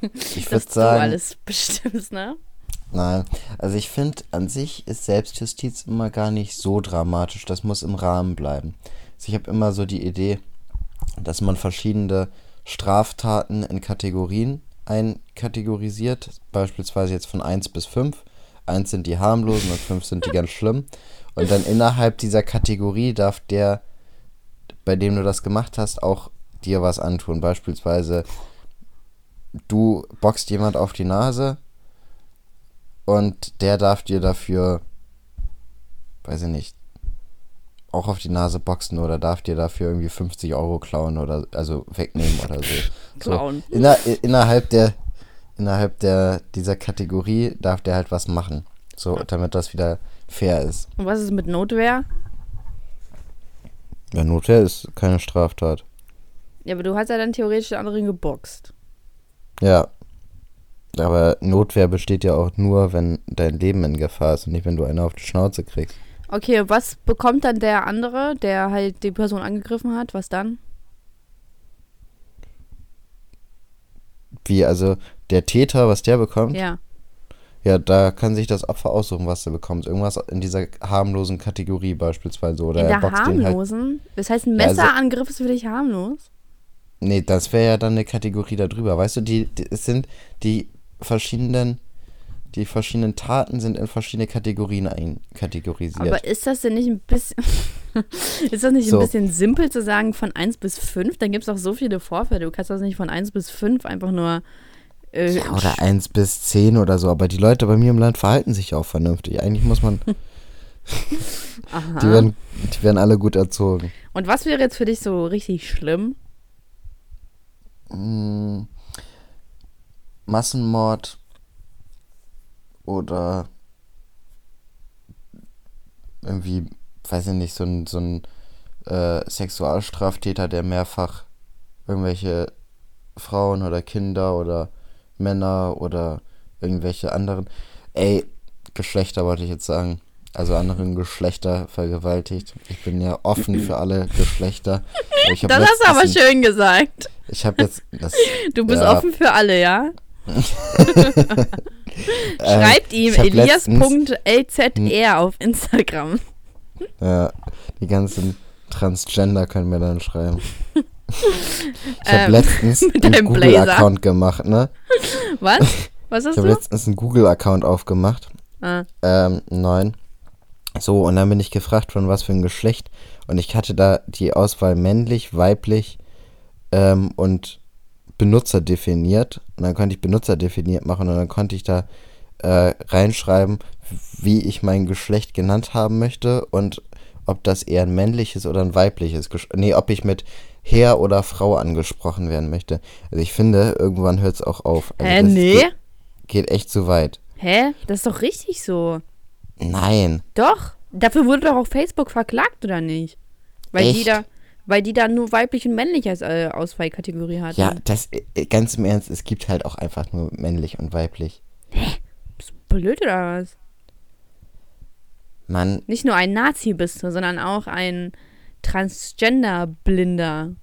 Ich würde du sagen, alles bestimmst, ne? Nein. Also ich finde, an sich ist Selbstjustiz immer gar nicht so dramatisch. Das muss im Rahmen bleiben. Also ich habe immer so die Idee, dass man verschiedene Straftaten in Kategorien einkategorisiert. Beispielsweise jetzt von 1 bis 5. 1 sind die harmlosen und 5 sind die ganz schlimm. Und dann innerhalb dieser Kategorie darf der, bei dem du das gemacht hast, auch dir was antun. Beispielsweise, du boxt jemand auf die Nase und der darf dir dafür, weiß ich nicht, auch auf die Nase boxen oder darf dir dafür irgendwie 50 Euro klauen oder also wegnehmen oder so. Klauen. So, inner, innerhalb der innerhalb der dieser Kategorie darf der halt was machen. So, damit das wieder fair ist. Und was ist mit Notwehr? Ja, Notwehr ist keine Straftat. Ja, aber du hast ja dann theoretisch den anderen geboxt. Ja. Aber Notwehr besteht ja auch nur, wenn dein Leben in Gefahr ist und nicht, wenn du eine auf die Schnauze kriegst. Okay, was bekommt dann der andere, der halt die Person angegriffen hat? Was dann? Wie, also der Täter, was der bekommt? Ja. Ja, da kann sich das Opfer aussuchen, was er bekommt. Irgendwas in dieser harmlosen Kategorie beispielsweise. Oder In er der halt. harmlosen? Das heißt, ein Ja, also- Messerangriff ist für dich harmlos? Nee, das wäre ja dann eine Kategorie darüber. Weißt du, die, die es sind die verschiedenen, die verschiedenen Taten sind in verschiedene Kategorien einkategorisiert. Aber ist das denn nicht ein bisschen. ist das nicht So. ein bisschen simpel zu sagen von 1 bis 5? Dann gibt es auch so viele Vorfälle. Du kannst das nicht von 1 bis 5 einfach nur. Äh, ja, oder 1 bis 10 oder so. Aber die Leute bei mir im Land verhalten sich auch vernünftig. Eigentlich muss man. Aha. Die werden, die werden alle gut erzogen. Und was wäre jetzt für dich so richtig schlimm? Mm, Massenmord oder irgendwie, weiß ich nicht, so ein, so ein äh, Sexualstraftäter, der mehrfach irgendwelche Frauen oder Kinder oder Männer oder irgendwelche anderen, ey, Geschlechter wollte ich jetzt sagen, also anderen Geschlechter vergewaltigt. Ich bin ja offen für alle Geschlechter. Das hast du aber schön gesagt. Ich habe jetzt das Du bist Ja. offen für alle, ja? Ähm, Schreibt ihm ich elias.lzr auf Instagram. Ja, die ganzen Transgender können mir dann schreiben. Ich habe Ähm, letztens mit einen. Google-Account gemacht, ne? Was? Was hast Ich habe du? letztens einen Google-Account aufgemacht. Ah. Ähm, neun. So, und dann bin ich gefragt, von was für ein Geschlecht. Und ich hatte da die Auswahl männlich, weiblich ähm, und Benutzer definiert. Und dann konnte ich Benutzer definiert machen und dann konnte ich da äh, reinschreiben, wie ich mein Geschlecht genannt haben möchte und ob das eher ein männliches oder ein weibliches Gesch Nee, ob ich mit Herr oder Frau angesprochen werden möchte. Also ich finde, irgendwann hört es auch auf. Also Hä, das nee? Geht, geht echt zu weit. Hä? Das ist doch richtig so. Nein. Doch. Dafür wurde doch auch Facebook verklagt, oder nicht? Weil die Echt? da, weil die da nur weiblich und männlich als äh, Auswahlkategorie hatten. Ja, das äh, ganz im Ernst, es gibt halt auch einfach nur männlich und weiblich. Blöd oder was? Mann, Nicht nur ein Nazi bist du, sondern auch ein Transgender-Blinder.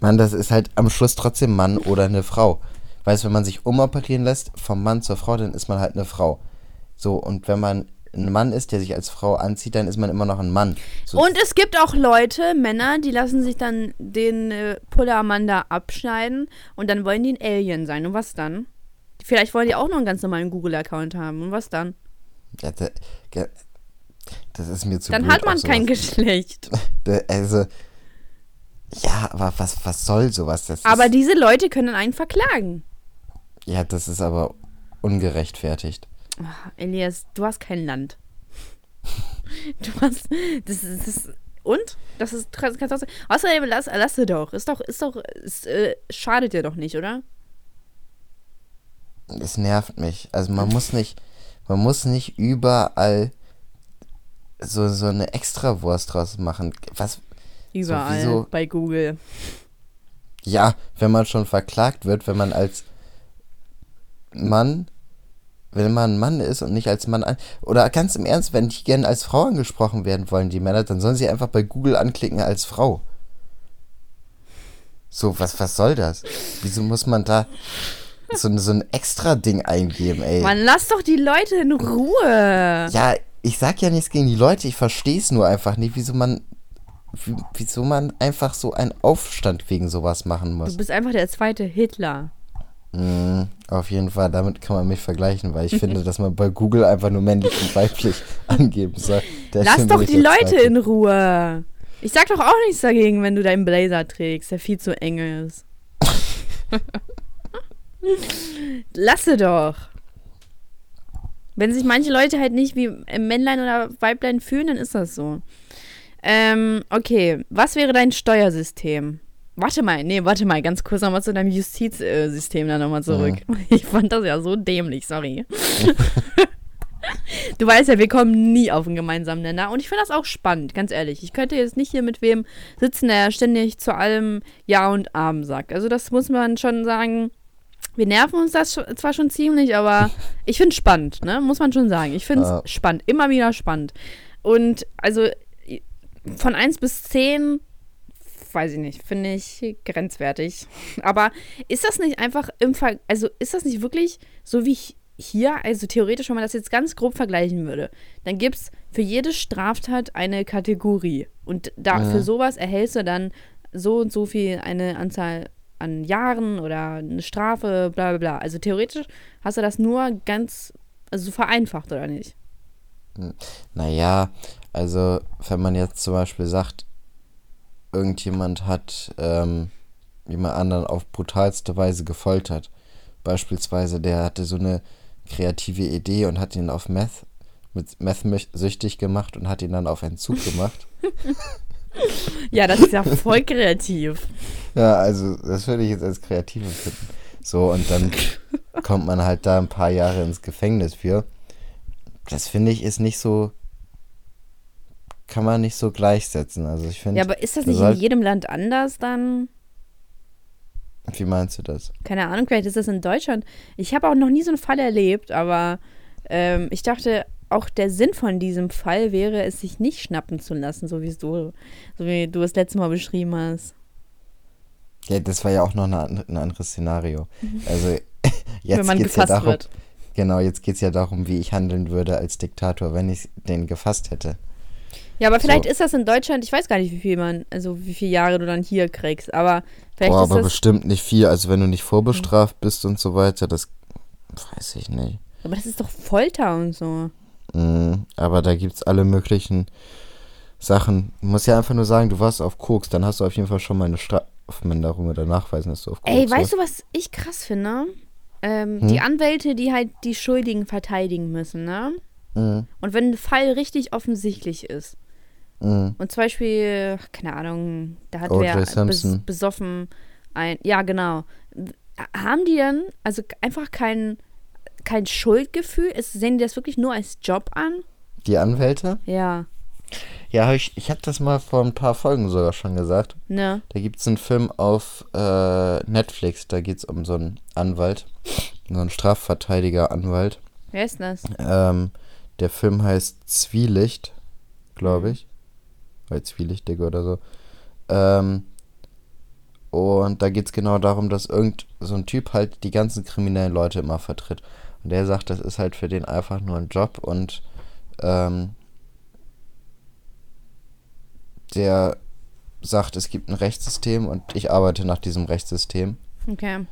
Mann, das ist halt am Schluss trotzdem Mann oder eine Frau. Weißt, wenn man sich umoperieren lässt vom Mann zur Frau, dann ist man halt eine Frau. So, und wenn man ein Mann ist, der sich als Frau anzieht, dann ist man immer noch ein Mann. So, Und es gibt auch Leute, Männer, die lassen sich dann den äh, Pullermann abschneiden und dann wollen die ein Alien sein. Und was dann? Vielleicht wollen die auch noch einen ganz normalen Google-Account haben. Und was dann? ja, da- das ist mir zu Dann blöd, hat man kein. Geschlecht. Da- Also, ja, aber was, was soll sowas? Das Aber ist, diese Leute können einen verklagen. ja, das ist aber ungerechtfertigt. Ach, Elias, du hast kein Land. Du hast. Das ist. Das, und? Das ist. Kannst du, außerdem, lass, lass sie doch. Ist doch. Ist doch. Ist, äh, schadet dir doch nicht, oder? Es nervt mich. Also man muss nicht. Man muss nicht überall so, so eine Extrawurst draus machen. Was. Überall. So, bei Google. Ja, wenn man schon verklagt wird, wenn man als Mann wenn man ein Mann ist und nicht als Mann an. Oder ganz im Ernst, wenn die gerne als Frau angesprochen werden wollen, die Männer, dann sollen sie einfach bei Google anklicken als Frau. So, was, was soll das? Wieso muss man da so, so ein extra Ding eingeben, ey? Man, lass doch die Leute in Ruhe. Ja, ich sag ja nichts gegen die Leute, ich verstehe es nur einfach nicht, wieso man wieso man einfach so einen Aufstand wegen sowas machen muss. Du bist einfach der zweite Hitler. Mm, auf jeden Fall, damit kann man mich vergleichen, weil ich finde, dass man bei Google einfach nur männlich und weiblich angeben soll. Lass doch die Leute in Ruhe. Ich sag doch auch nichts dagegen, wenn du deinen Blazer trägst, der viel zu eng ist. Lasse doch. Wenn sich manche Leute halt nicht wie Männlein oder Weiblein fühlen, dann ist das so. Ähm, okay, was wäre dein Steuersystem? Warte mal, nee, warte mal, ganz kurz nochmal zu deinem Justizsystem da nochmal zurück. Mhm. Ich fand das ja so dämlich, sorry. du weißt ja, wir kommen nie auf einen gemeinsamen Nenner und ich finde das auch spannend, ganz ehrlich. Ich könnte jetzt nicht hier mit wem sitzen, der ständig zu allem Ja und Abend sagt. Also das muss man schon sagen. Wir nerven uns das zwar schon ziemlich, aber ich finde es spannend, ne? Muss man schon sagen. Ich finde es ja. spannend, immer wieder spannend. Und also von 1 bis 10 weiß ich nicht, finde ich grenzwertig. Aber ist das nicht einfach im Ver also ist das nicht wirklich so wie hier, also theoretisch, wenn man das jetzt ganz grob vergleichen würde, dann gibt es für jede Straftat eine Kategorie. Und da, ja. für sowas erhältst du dann so und so viel eine Anzahl an Jahren oder eine Strafe, bla bla bla. Also theoretisch hast du das nur ganz, also vereinfacht, oder nicht? Hm. Naja, also wenn man jetzt zum Beispiel sagt, irgendjemand hat ähm, jemand anderen auf brutalste Weise gefoltert. Beispielsweise, der hatte so eine kreative Idee und hat ihn auf Meth, mit Meth süchtig gemacht und hat ihn dann auf Entzug gemacht. ja, das ist ja voll kreativ. Ja, also das würde ich jetzt als kreativ empfinden. So, und dann kommt man halt da ein paar Jahre ins Gefängnis für. Das finde ich ist nicht so kann man nicht so gleichsetzen. Also ich finde. Ja, aber ist das nicht in jedem Land anders dann? Wie meinst du das? Keine Ahnung, vielleicht ist das in Deutschland. Ich habe auch noch nie so einen Fall erlebt, aber ähm, ich dachte, auch der Sinn von diesem Fall wäre, es sich nicht schnappen zu lassen, so wie du, so wie du es letztes Mal beschrieben hast. Ja, das war ja auch noch eine, ein anderes Szenario. Mhm. Also jetzt geht es ja darum. Wird. Genau, jetzt geht es ja darum, wie ich handeln würde als Diktator, wenn ich den gefasst hätte. Ja, aber vielleicht so. ist das in Deutschland, ich weiß gar nicht, wie viel man, also wie viele Jahre du dann hier kriegst, aber vielleicht Boah, ist aber bestimmt nicht viel. Also wenn du nicht vorbestraft mhm. bist und so weiter, das weiß ich nicht. Aber das ist doch Folter und so. Mhm, aber da gibt es alle möglichen Sachen. Du musst ja einfach nur sagen, du warst auf Koks, dann hast du auf jeden Fall schon mal eine Strafminderung oder nachweisen, dass du auf Koks Ey, weißt du, was ich krass finde? Ähm, hm? Die Anwälte, die halt die Schuldigen verteidigen müssen, ne? Mhm. Und wenn ein Fall richtig offensichtlich ist, Mhm. Und zum Beispiel, keine Ahnung, da hat wer bes besoffen ein. Ja, genau. Haben die dann also einfach kein, kein Schuldgefühl? Ist, sehen die das wirklich nur als Job an? Die Anwälte? Ja. Ja, ich, ich habe das mal vor ein paar Folgen sogar schon gesagt. Ne. Da gibt es einen Film auf äh, Netflix, da geht es um so einen Anwalt, so einen Strafverteidiger-Anwalt. Wer ist das? Ähm, der Film heißt Zwielicht, glaube mhm. ich weil zwielichtig oder so. Ähm, und da geht es genau darum, dass irgend so ein Typ halt die ganzen kriminellen Leute immer vertritt. Und der sagt, das ist halt für den einfach nur ein Job und ähm, der sagt, es gibt ein Rechtssystem und ich arbeite nach diesem Rechtssystem. Okay.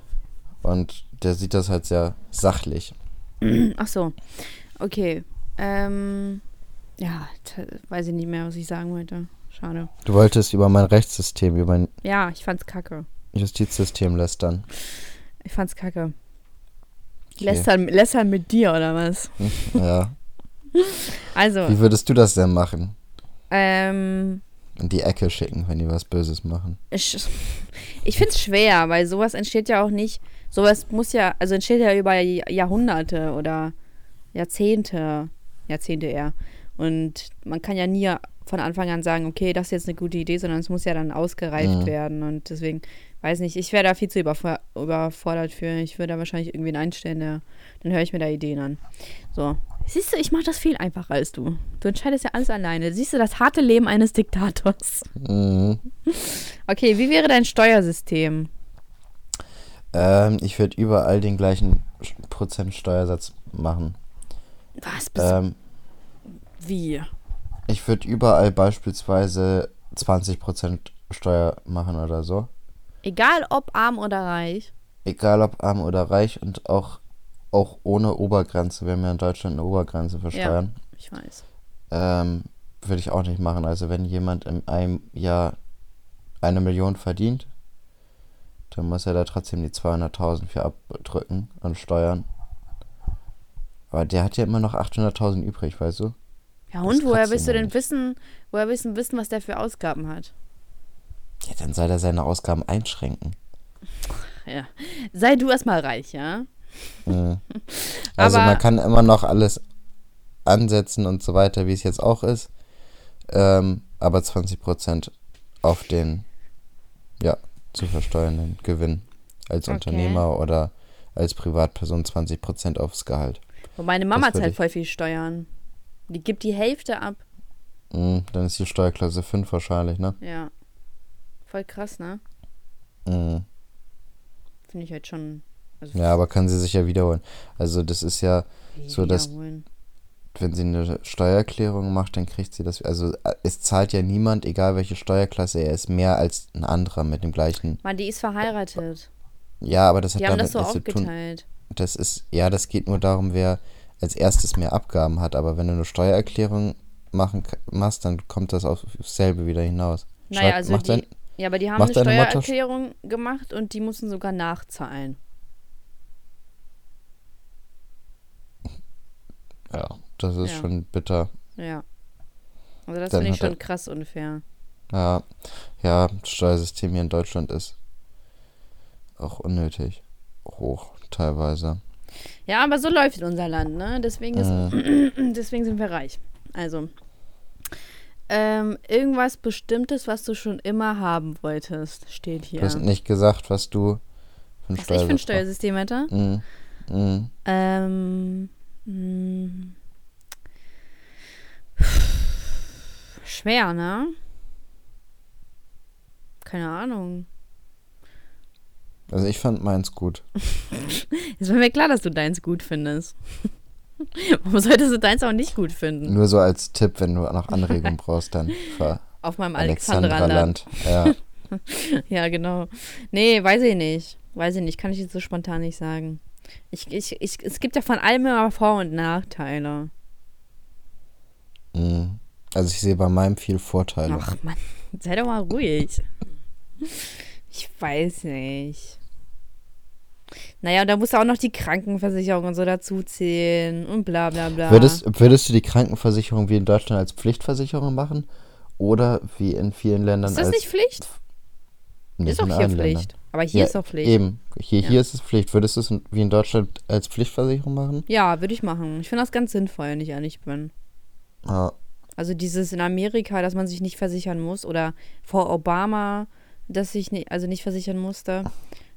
Und der sieht das halt sehr sachlich. Ach so. Okay. Ähm, ja, weiß ich nicht mehr, was ich sagen wollte. Schade. Du wolltest über mein Rechtssystem, über mein ja, ich fand's kacke. Justizsystem lästern. Ich fand's kacke. Lästern, lästern mit dir oder was? Ja. Also, Wie würdest du das denn machen? ähm, In die Ecke schicken, wenn die was Böses machen. ich, ich finde es schwer, weil sowas entsteht ja auch nicht, sowas muss ja, also entsteht ja über Jahrhunderte oder Jahrzehnte, Jahrzehnte eher. Und man kann ja nie von Anfang an sagen, okay, das ist jetzt eine gute Idee, sondern es muss ja dann ausgereift Mhm. werden. Und deswegen, weiß nicht, ich wäre da viel zu überfor überfordert für. Ich würde da wahrscheinlich irgendwen einstellen, der, dann höre ich mir da Ideen an. So. Siehst du, ich mache das viel einfacher als du. Du entscheidest ja alles alleine. Siehst du das harte Leben eines Diktators? Mhm. Okay, wie wäre dein Steuersystem? Ähm, ich würde überall den gleichen Prozent Steuersatz machen. Was? Bis, Ähm, wie? ich würde überall beispielsweise 20% Steuer machen oder so. Egal ob arm oder reich. Egal ob arm oder reich und auch, auch ohne Obergrenze. Wir haben ja in Deutschland eine Obergrenze für Ja. Steuern. Ich weiß. Ähm, würde ich auch nicht machen. Also wenn jemand in einem Jahr eine Million verdient, dann muss er da trotzdem die 200.000 für abdrücken an Steuern. Aber der hat ja immer noch 800.000 übrig, weißt du? Ja, und woher willst du ja denn wissen, woher willst du wissen, was der für Ausgaben hat? Ja, dann soll er seine Ausgaben einschränken. Ja. Sei du erstmal reich, ja? Mhm. Also Aber- man kann immer noch alles ansetzen und so weiter, wie es jetzt auch ist. Ähm, aber 20% auf den, ja, zu versteuernden Gewinn als Okay. Unternehmer oder als Privatperson 20% aufs Gehalt. Und meine Mama zahlt voll viel Steuern. Die gibt die Hälfte ab. Mhm, dann ist die Steuerklasse 5 wahrscheinlich, ne? Ja. Voll krass, ne? Mhm. Finde ich halt schon. Also Ja, aber kann sie sich ja wiederholen. Also das ist ja, so, dass- wenn sie eine Steuererklärung macht, dann kriegt sie das. Also äh, es zahlt ja niemand, egal welche Steuerklasse er ist, mehr als ein anderer mit dem gleichen. Mann, die ist verheiratet. Ja, aber das hat Die haben damit das so nichts zu tun. aufgeteilt. Das ist, ja, das geht nur darum, wer als erstes mehr Abgaben hat. Aber wenn du eine Steuererklärung machen, machst, dann kommt das auf dasselbe wieder hinaus. Naja, Schreib- also macht die, dein, ja, aber die haben eine deine Mutter- Steuererklärung gemacht und die mussten sogar nachzahlen. ja, das ist Ja. schon bitter. Ja. Also das finde ich hat er- schon krass unfair. Ja, ja, das Steuersystem hier in Deutschland ist auch unnötig hoch teilweise. Ja, aber so läuft unser Land, ne? Deswegen, ist, Mhm. deswegen sind wir reich. Also, ähm, irgendwas Bestimmtes, was du schon immer haben wolltest, steht hier. Du hast nicht gesagt, was du für ein was ich für ein Steuersystem hätte? Mhm. Mhm. Ähm, mh. schwer, ne? Keine Ahnung. Also ich fand meins gut. Ist mir klar, dass du deins gut findest. Warum solltest du deins auch nicht gut finden? Nur so als Tipp, wenn du noch Anregungen brauchst, dann für Auf meinem Alexandra-Land. Ja. Ja, genau. Nee, weiß ich nicht. Weiß ich nicht. Kann ich jetzt so spontan nicht sagen. Ich, ich, ich, es gibt ja von allem immer Vor- und Nachteile. Mhm. Also ich sehe bei meinem viel Vorteile. Ach Mann, sei doch mal ruhig. Ich weiß nicht. Naja, und da musst du auch noch die Krankenversicherung und so dazu zählen und bla bla bla. Würdest, würdest du die Krankenversicherung wie in Deutschland als Pflichtversicherung machen? Oder wie in vielen Ländern ist das als nicht Pflicht? Nicht ist auch hier Pflicht. Ländern. Aber hier Ja, ist auch Pflicht. Eben. Hier, Ja. hier ist es Pflicht. Würdest du es wie in Deutschland als Pflichtversicherung machen? Ja, würde ich machen. Ich finde das ganz sinnvoll, wenn ich ehrlich bin. Ja. Also dieses in Amerika, dass man sich nicht versichern muss oder vor Obama, dass ich nicht, also nicht versichern musste,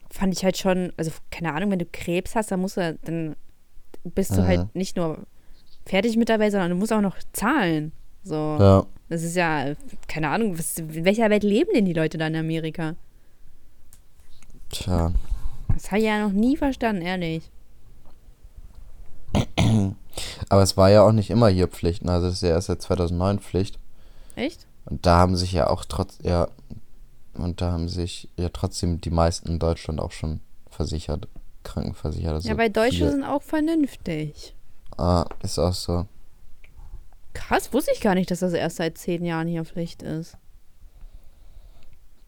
fand ich halt schon, also keine Ahnung, wenn du Krebs hast, dann musst du, dann bist du Mhm. halt nicht nur fertig mit Welt, sondern du musst auch noch zahlen. So, ja. das ist ja, keine Ahnung, was, in welcher Welt leben denn die Leute da in Amerika? Tja. Das habe ich ja noch nie verstanden, ehrlich. Aber es war ja auch nicht immer hier Pflicht. ne? Also das ist ja erst seit 2009 Pflicht. Echt? Und da haben sich ja auch trotz, ja, und da haben sich ja trotzdem die meisten in Deutschland auch schon versichert, krankenversichert. Also ja, weil Deutsche viele. sind auch vernünftig. Ah, ist auch so. Krass, wusste ich gar nicht, dass das erst seit zehn Jahren hier Pflicht ist.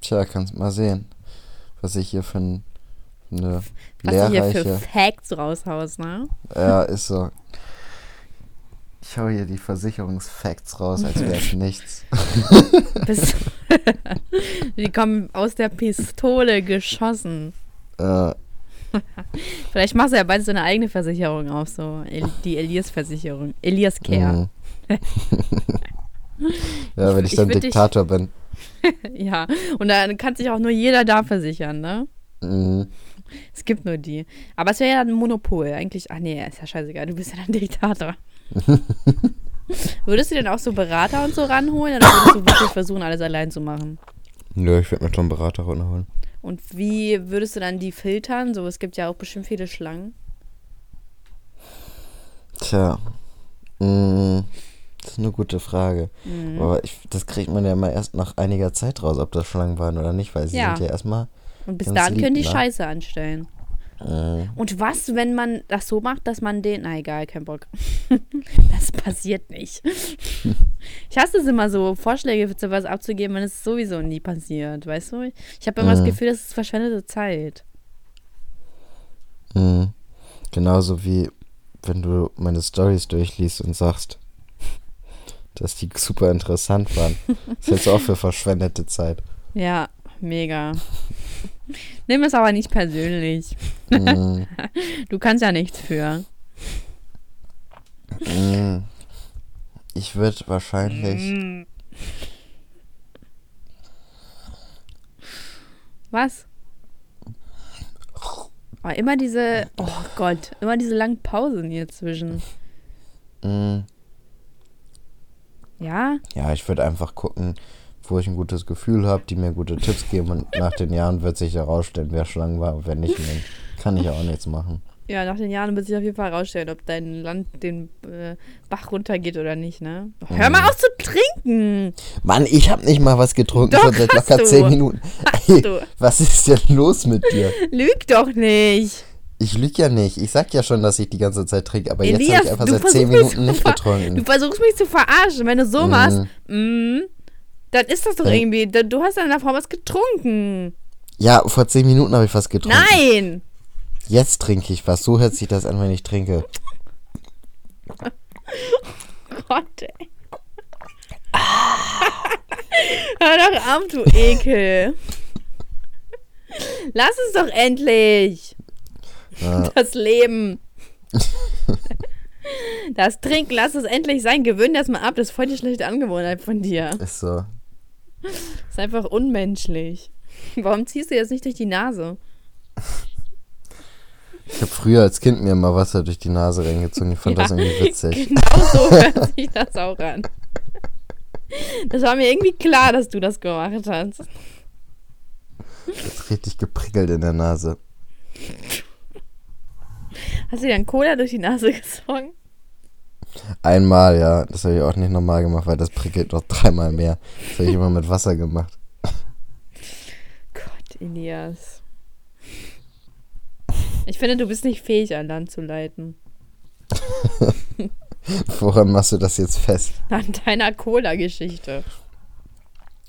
Tja, kannst mal sehen, was ich hier für ein, Nö. Was du hier für Lehrreiche. Facts raushaust, ne? Ja, ist so. Ich hau hier die Versicherungsfacts raus, als wäre es nichts. Bis die kommen aus der Pistole geschossen. Äh, Vielleicht machst du ja bald so eine eigene Versicherung auf, so die Elias-Versicherung. Elias Care. mhm. ja, wenn ich Ich dann Diktator bin. Ja, und dann kann sich auch nur jeder da versichern, ne? Mhm. Es gibt nur die. Aber es wäre ja ein Monopol. Eigentlich, ach nee, ist ja scheißegal, du bist ja dann Diktator. Würdest du denn auch so Berater und so ranholen oder würdest du wirklich versuchen, alles allein zu machen? Nö, ich werde mir schon einen Berater runterholen. Und wie würdest du dann die filtern? So, es gibt ja auch bestimmt viele Schlangen. Tja. Mhm. Das ist eine gute Frage. Mhm. Aber ich, das kriegt man ja mal erst nach einiger Zeit raus, ob das Schlangen waren oder nicht, weil sie Ja. sind ja erstmal. Und bis dahin können die ne? Scheiße anstellen. Äh, Und was, wenn man das so macht, dass man den. Na egal, kein Bock. das passiert nicht. Ich hasse es immer so, Vorschläge für sowas abzugeben, wenn es sowieso nie passiert, weißt du? Ich habe immer das Mhm. Gefühl, das ist verschwendete Zeit. mh. Genauso wie wenn du meine Stories durchliest und sagst, dass die super interessant waren. Das hältst du auch für verschwendete Zeit. Ja, mega. Nimm es aber nicht persönlich. Du kannst ja nichts für. Mhm. Ich würde wahrscheinlich. Mm. Was? Oh, immer diese, oh Gott, immer diese langen Pausen hier zwischen. Mh, Ja? ja, ich würde einfach gucken, wo ich ein gutes Gefühl habe, die mir gute Tipps geben und nach den Jahren wird sich herausstellen, wer Schlangen war und wer nicht. Dann kann ich auch nichts machen. Ja, nach den Jahren wird sich auf jeden Fall herausstellen, ob dein Land den äh, Bach runtergeht oder nicht, ne? Hör mal auf zu trinken! Mann, ich habe nicht mal was getrunken, Doch, schon seit locker. 10 Minuten. Ey, was ist denn los mit dir? Lüg doch nicht! Ich lüge ja nicht. Ich sag ja schon, dass ich die ganze Zeit trinke, aber jetzt habe Elias, ich einfach seit 10 versuchst mich Minuten nicht getrunken. Du versuchst mich zu verarschen, wenn du so Mhm. machst. Mm, dann ist das doch irgendwie. Du hast dann davor was getrunken. Ja, vor 10 Minuten habe ich was getrunken. Nein! Jetzt trinke ich was. So hört sich das an, wenn ich trinke. Gott, ey. Hör doch auf, du Ekel. Lass es doch endlich. Ja. Das Leben. Das Trinken, lass es endlich sein. Gewöhn das mal ab. Das ist voll die schlechte Angewohnheit von dir. Ist so. Das ist einfach unmenschlich. Warum ziehst du jetzt nicht durch die Nase? Ich habe früher als Kind mir immer Wasser durch die Nase reingezogen. Ich fand das irgendwie witzig. Genau so hört sich das auch an. Das war mir irgendwie klar, dass du das gemacht hast. Jetzt richtig geprickelt in der Nase. Hast du dir dann Cola durch die Nase gesogen? Einmal, ja. Das habe ich auch nicht normal gemacht, weil das prickelt noch dreimal mehr. Das habe ich immer mit Wasser gemacht. Gott, Elias. Ich finde, du bist nicht fähig, ein Land zu leiten. Woran machst du das jetzt fest? An deiner Cola-Geschichte.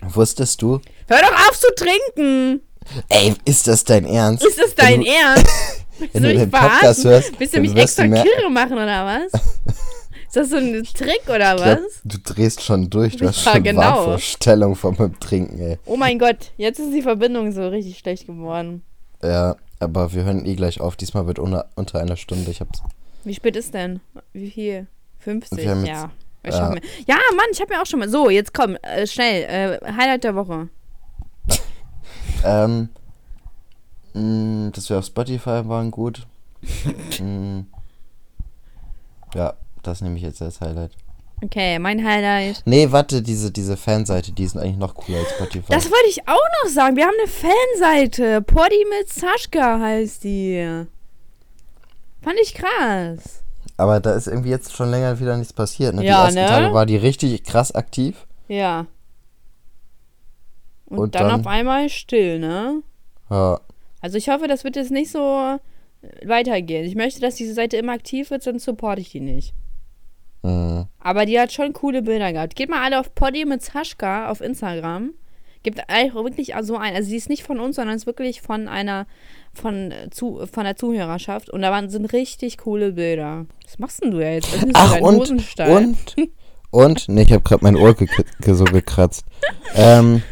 Wusstest du? Hör doch auf zu trinken! Ey, ist das dein Ernst? Ist das dein Wenn du- Ernst? Willst Wenn du den Podcast verarschen? hörst, Willst du mich extra kirre machen oder was? Ist das so ein Trick oder glaub, was? du drehst schon durch. Du hast Ja, schon genau. Wahnvorstellung vom Trinken, ey. Oh mein Gott, jetzt ist die Verbindung so richtig schlecht geworden. Ja, aber wir hören eh gleich auf. Diesmal wird unter, unter einer Stunde. Ich hab's. Wie spät ist denn? Wie viel? 50? Wir haben Ja. Ich ja. hab mir, ja, Mann, ich habe mir auch schon mal. So, jetzt komm, äh, schnell. Äh, Highlight der Woche. Ähm, mh, dass wir auf Spotify waren gut. Mh, ja, das nehme ich jetzt als Highlight. Okay, mein Highlight. Nee, warte, diese, diese Fanseite, die sind eigentlich noch cooler als Spotify. Das wollte ich auch noch sagen. Wir haben eine Fanseite. Poddy mit Saschka heißt die. Fand ich krass. Aber da ist irgendwie jetzt schon länger wieder nichts passiert. Ne? Ja, die ersten ne? Tage war die richtig krass aktiv. Ja. Und, Und dann, dann- auf einmal still, ne? Ja, Also ich hoffe, das wird jetzt nicht so äh, weitergehen. Ich möchte, dass diese Seite immer aktiv wird, sonst supporte ich die nicht. Aber die hat schon coole Bilder gehabt. Geht mal alle auf Poddy mit Saschka auf Instagram. Gibt eigentlich wirklich so ein, also sie ist nicht von uns, sondern ist wirklich von einer, von, zu, von der Zuhörerschaft. Und da waren, sind richtig coole Bilder. Was machst denn du ja jetzt? Öffnest du Ach, deinen und, und, und, nee, ich habe gerade mein Ohr ge ge so gekratzt. ähm,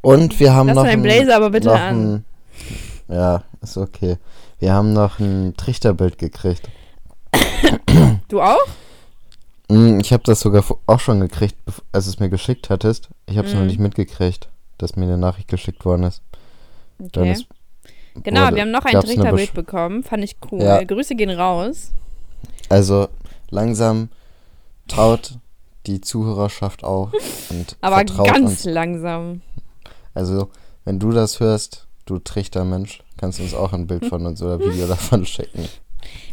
und wir haben Lass noch ein- Blazer aber bitte an. Ein, ja, ist okay. Wir haben noch ein Trichterbild gekriegt. Du auch? Mm, Ich habe das sogar auch schon gekriegt, als du es mir geschickt hattest. Ich habe es noch Mhm. nicht mitgekriegt, dass mir eine Nachricht geschickt worden ist. Dann Okay. ist Genau, wurde- wir haben noch ein Trichterbild bekommen. Fand ich cool. Ja. Grüße gehen raus. Also langsam traut die Zuhörerschaft auch und Aber ganz uns. langsam. Also, wenn du das hörst, du Trichtermensch, kannst du uns auch ein Bild von uns oder Video davon schicken.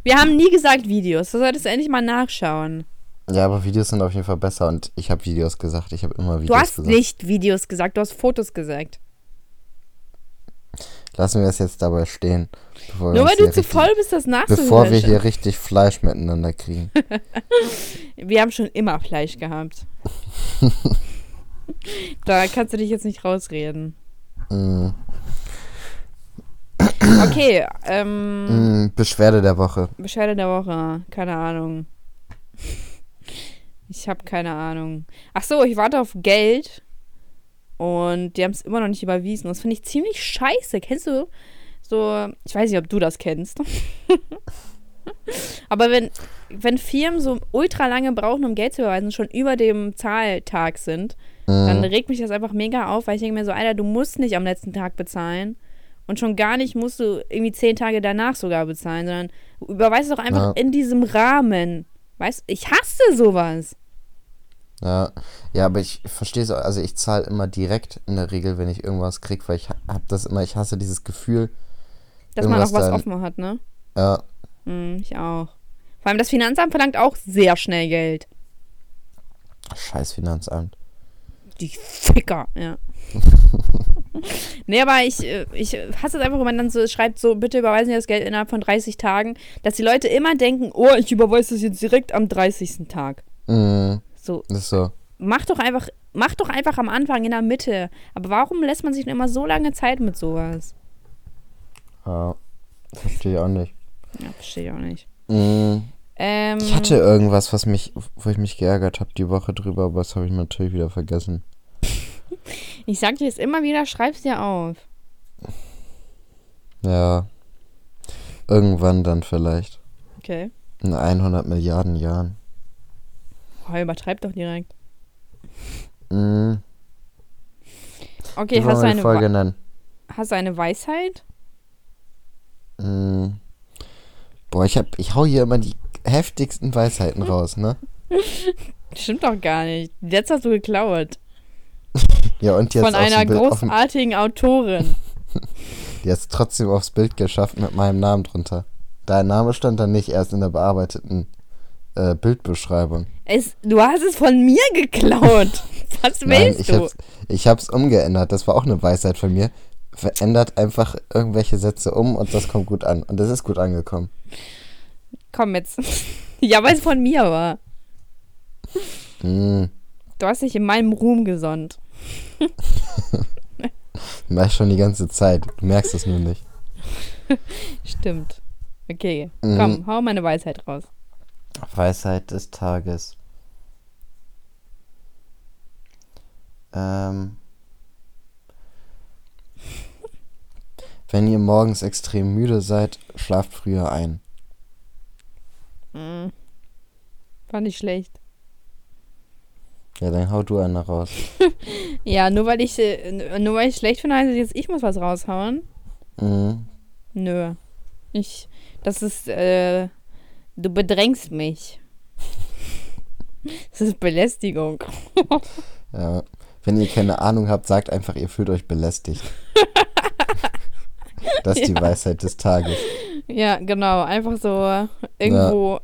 Wir haben nie gesagt Videos. Du solltest endlich mal nachschauen. Ja, aber Videos sind auf jeden Fall besser und ich habe Videos gesagt. Ich habe immer Videos Du hast gesagt. nicht Videos gesagt, du hast Fotos gesagt. Lassen wir es jetzt dabei stehen. Nur weil du zu richtig- voll bist, das nachzuhören. Bevor wir hier richtig Fleisch miteinander kriegen. Wir haben schon immer Fleisch gehabt. da kannst du dich jetzt nicht rausreden. mm, Okay, ähm, mm, Beschwerde der Woche. Beschwerde der Woche. Keine Ahnung. Ich habe keine Ahnung. Ach so, ich warte auf Geld. Und die haben es immer noch nicht überwiesen. Das finde ich ziemlich scheiße. Kennst du so, ich weiß nicht, ob du das kennst. Aber wenn, wenn Firmen so ultra lange brauchen, um Geld zu überweisen, schon über dem Zahltag sind, dann Mm, regt mich das einfach mega auf, weil ich denke mir so, Alter, du musst nicht am letzten Tag bezahlen. Und schon gar nicht musst du irgendwie zehn Tage danach sogar bezahlen, sondern überweist doch einfach Ja. in diesem Rahmen. Weißt ich hasse sowas. ja. ja, aber ich verstehe so, also ich zahle immer direkt in der Regel, wenn ich irgendwas kriege, weil ich ha- hab das immer, ich hasse dieses Gefühl, Dass man auch was dann- offen hat, ne? ja, Hm, ich auch. Vor allem das Finanzamt verlangt auch sehr schnell Geld. scheiß Finanzamt. Die Ficker, ja. nee, aber ich, äh, ich hasse es einfach, wenn man dann so schreibt, so, bitte überweisen Sie das Geld innerhalb von 30 Tagen, dass die Leute immer denken, oh, ich überweise das jetzt direkt am 30. Tag. Mm, So, das ist so. mach doch einfach, mach doch einfach am Anfang in der Mitte. Aber warum lässt man sich denn immer so lange Zeit mit sowas? Ja, verstehe ich auch nicht. Ja, verstehe ich auch nicht. Mm, Ähm, ich hatte irgendwas, was mich, wo ich mich geärgert habe die Woche drüber, aber das habe ich natürlich wieder vergessen. Ich sag dir jetzt immer wieder, schreib's dir auf. Ja, irgendwann dann vielleicht. Okay. In 100 Milliarden Jahren. Oh, übertreib doch direkt. Mm, Okay, hast du, eine, Folge nennen? hast du eine Weisheit? Mm, boah, ich hab, ich hau hier immer die heftigsten Weisheiten raus, ne? Stimmt doch gar nicht. Jetzt hast du geklaut. Ja, und jetzt Von einer Bild- auf dem- großartigen Autorin. Die hat es trotzdem aufs Bild geschafft mit meinem Namen drunter. Dein Name stand dann nicht erst in der bearbeiteten äh, Bildbeschreibung. Es, du hast es von mir geklaut. Was Nein, willst ich du? hab's, ich hab's umgeändert. Das war auch eine Weisheit von mir. Verändert einfach irgendwelche Sätze um und das kommt gut an. Und das ist gut angekommen. Komm jetzt. ja, weil es von mir war. Mm, Du hast dich in meinem Ruhm gesonnt. mach schon die ganze Zeit. Du merkst es nur nicht. Stimmt. Okay, Mhm. komm, hau meine Weisheit raus. Weisheit des Tages. Ähm, wenn ihr morgens extrem müde seid, schlaft früher ein. Mhm. War nicht schlecht. Ja, dann hau du einer raus. Ja, nur weil ich äh, nur weil ich schlecht finde, heißt es jetzt, ich muss was raushauen. Mhm. Nö. Ich, das ist, äh, du bedrängst mich. Das ist Belästigung. Ja. Wenn ihr keine Ahnung habt, sagt einfach, ihr fühlt euch belästigt. Das ist die Ja. Weisheit des Tages. Ja, genau. Einfach so irgendwo. Ja.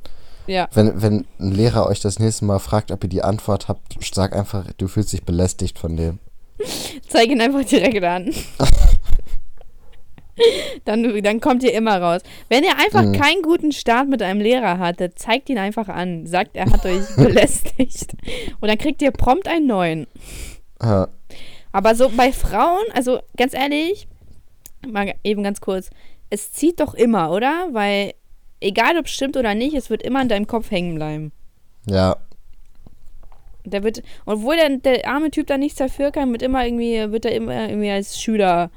Wenn, wenn ein Lehrer euch das nächste Mal fragt, ob ihr die Antwort habt, sag einfach, du fühlst dich belästigt von dem. Zeig ihn einfach direkt an. dann, dann kommt ihr immer raus. Wenn ihr einfach Mhm. keinen guten Start mit einem Lehrer hattet, zeigt ihn einfach an. Sagt, er hat euch belästigt. Und dann kriegt ihr prompt einen neuen. Ja. Aber so bei Frauen, also ganz ehrlich, mal eben ganz kurz, es zieht doch immer, oder? Weil egal ob es stimmt oder nicht, es wird immer in deinem Kopf hängen bleiben. Ja, Der wird, obwohl der, der arme Typ da nichts dafür kann, wird immer irgendwie, wird er immer irgendwie als Schüler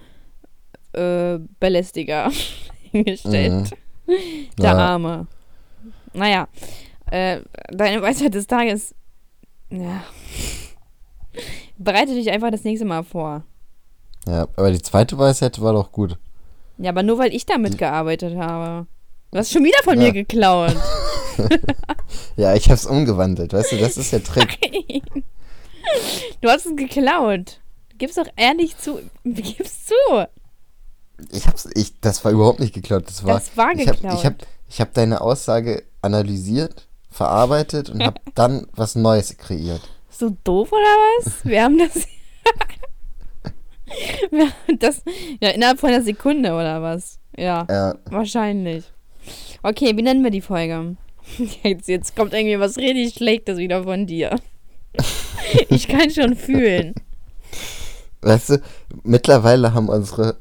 äh, Belästiger hingestellt. Der Ja. Arme. Naja, äh, deine Weisheit des Tages, ja. Bereite dich einfach das nächste Mal vor. ja. Aber die zweite Weisheit war doch gut. Ja, aber nur weil ich damit gearbeitet habe. Du hast schon wieder von Ja. mir geklaut. Ja, ich hab's umgewandelt, weißt du, das ist der Trick. Du hast es geklaut. Gib's doch ehrlich zu. Gib's zu. Ich hab's, ich, das war überhaupt nicht geklaut. Das war, Das war ich hab, geklaut. ich hab, ich hab deine Aussage analysiert, verarbeitet und hab dann was Neues kreiert. So doof oder was? Wir haben das. Wir haben das. Ja, innerhalb von einer Sekunde oder was? Ja, Ja, wahrscheinlich. Okay, wie nennen wir die Folge? Jetzt, jetzt kommt irgendwie was richtig Schlechtes wieder von dir. Ich kann schon fühlen. weißt du, mittlerweile haben unsere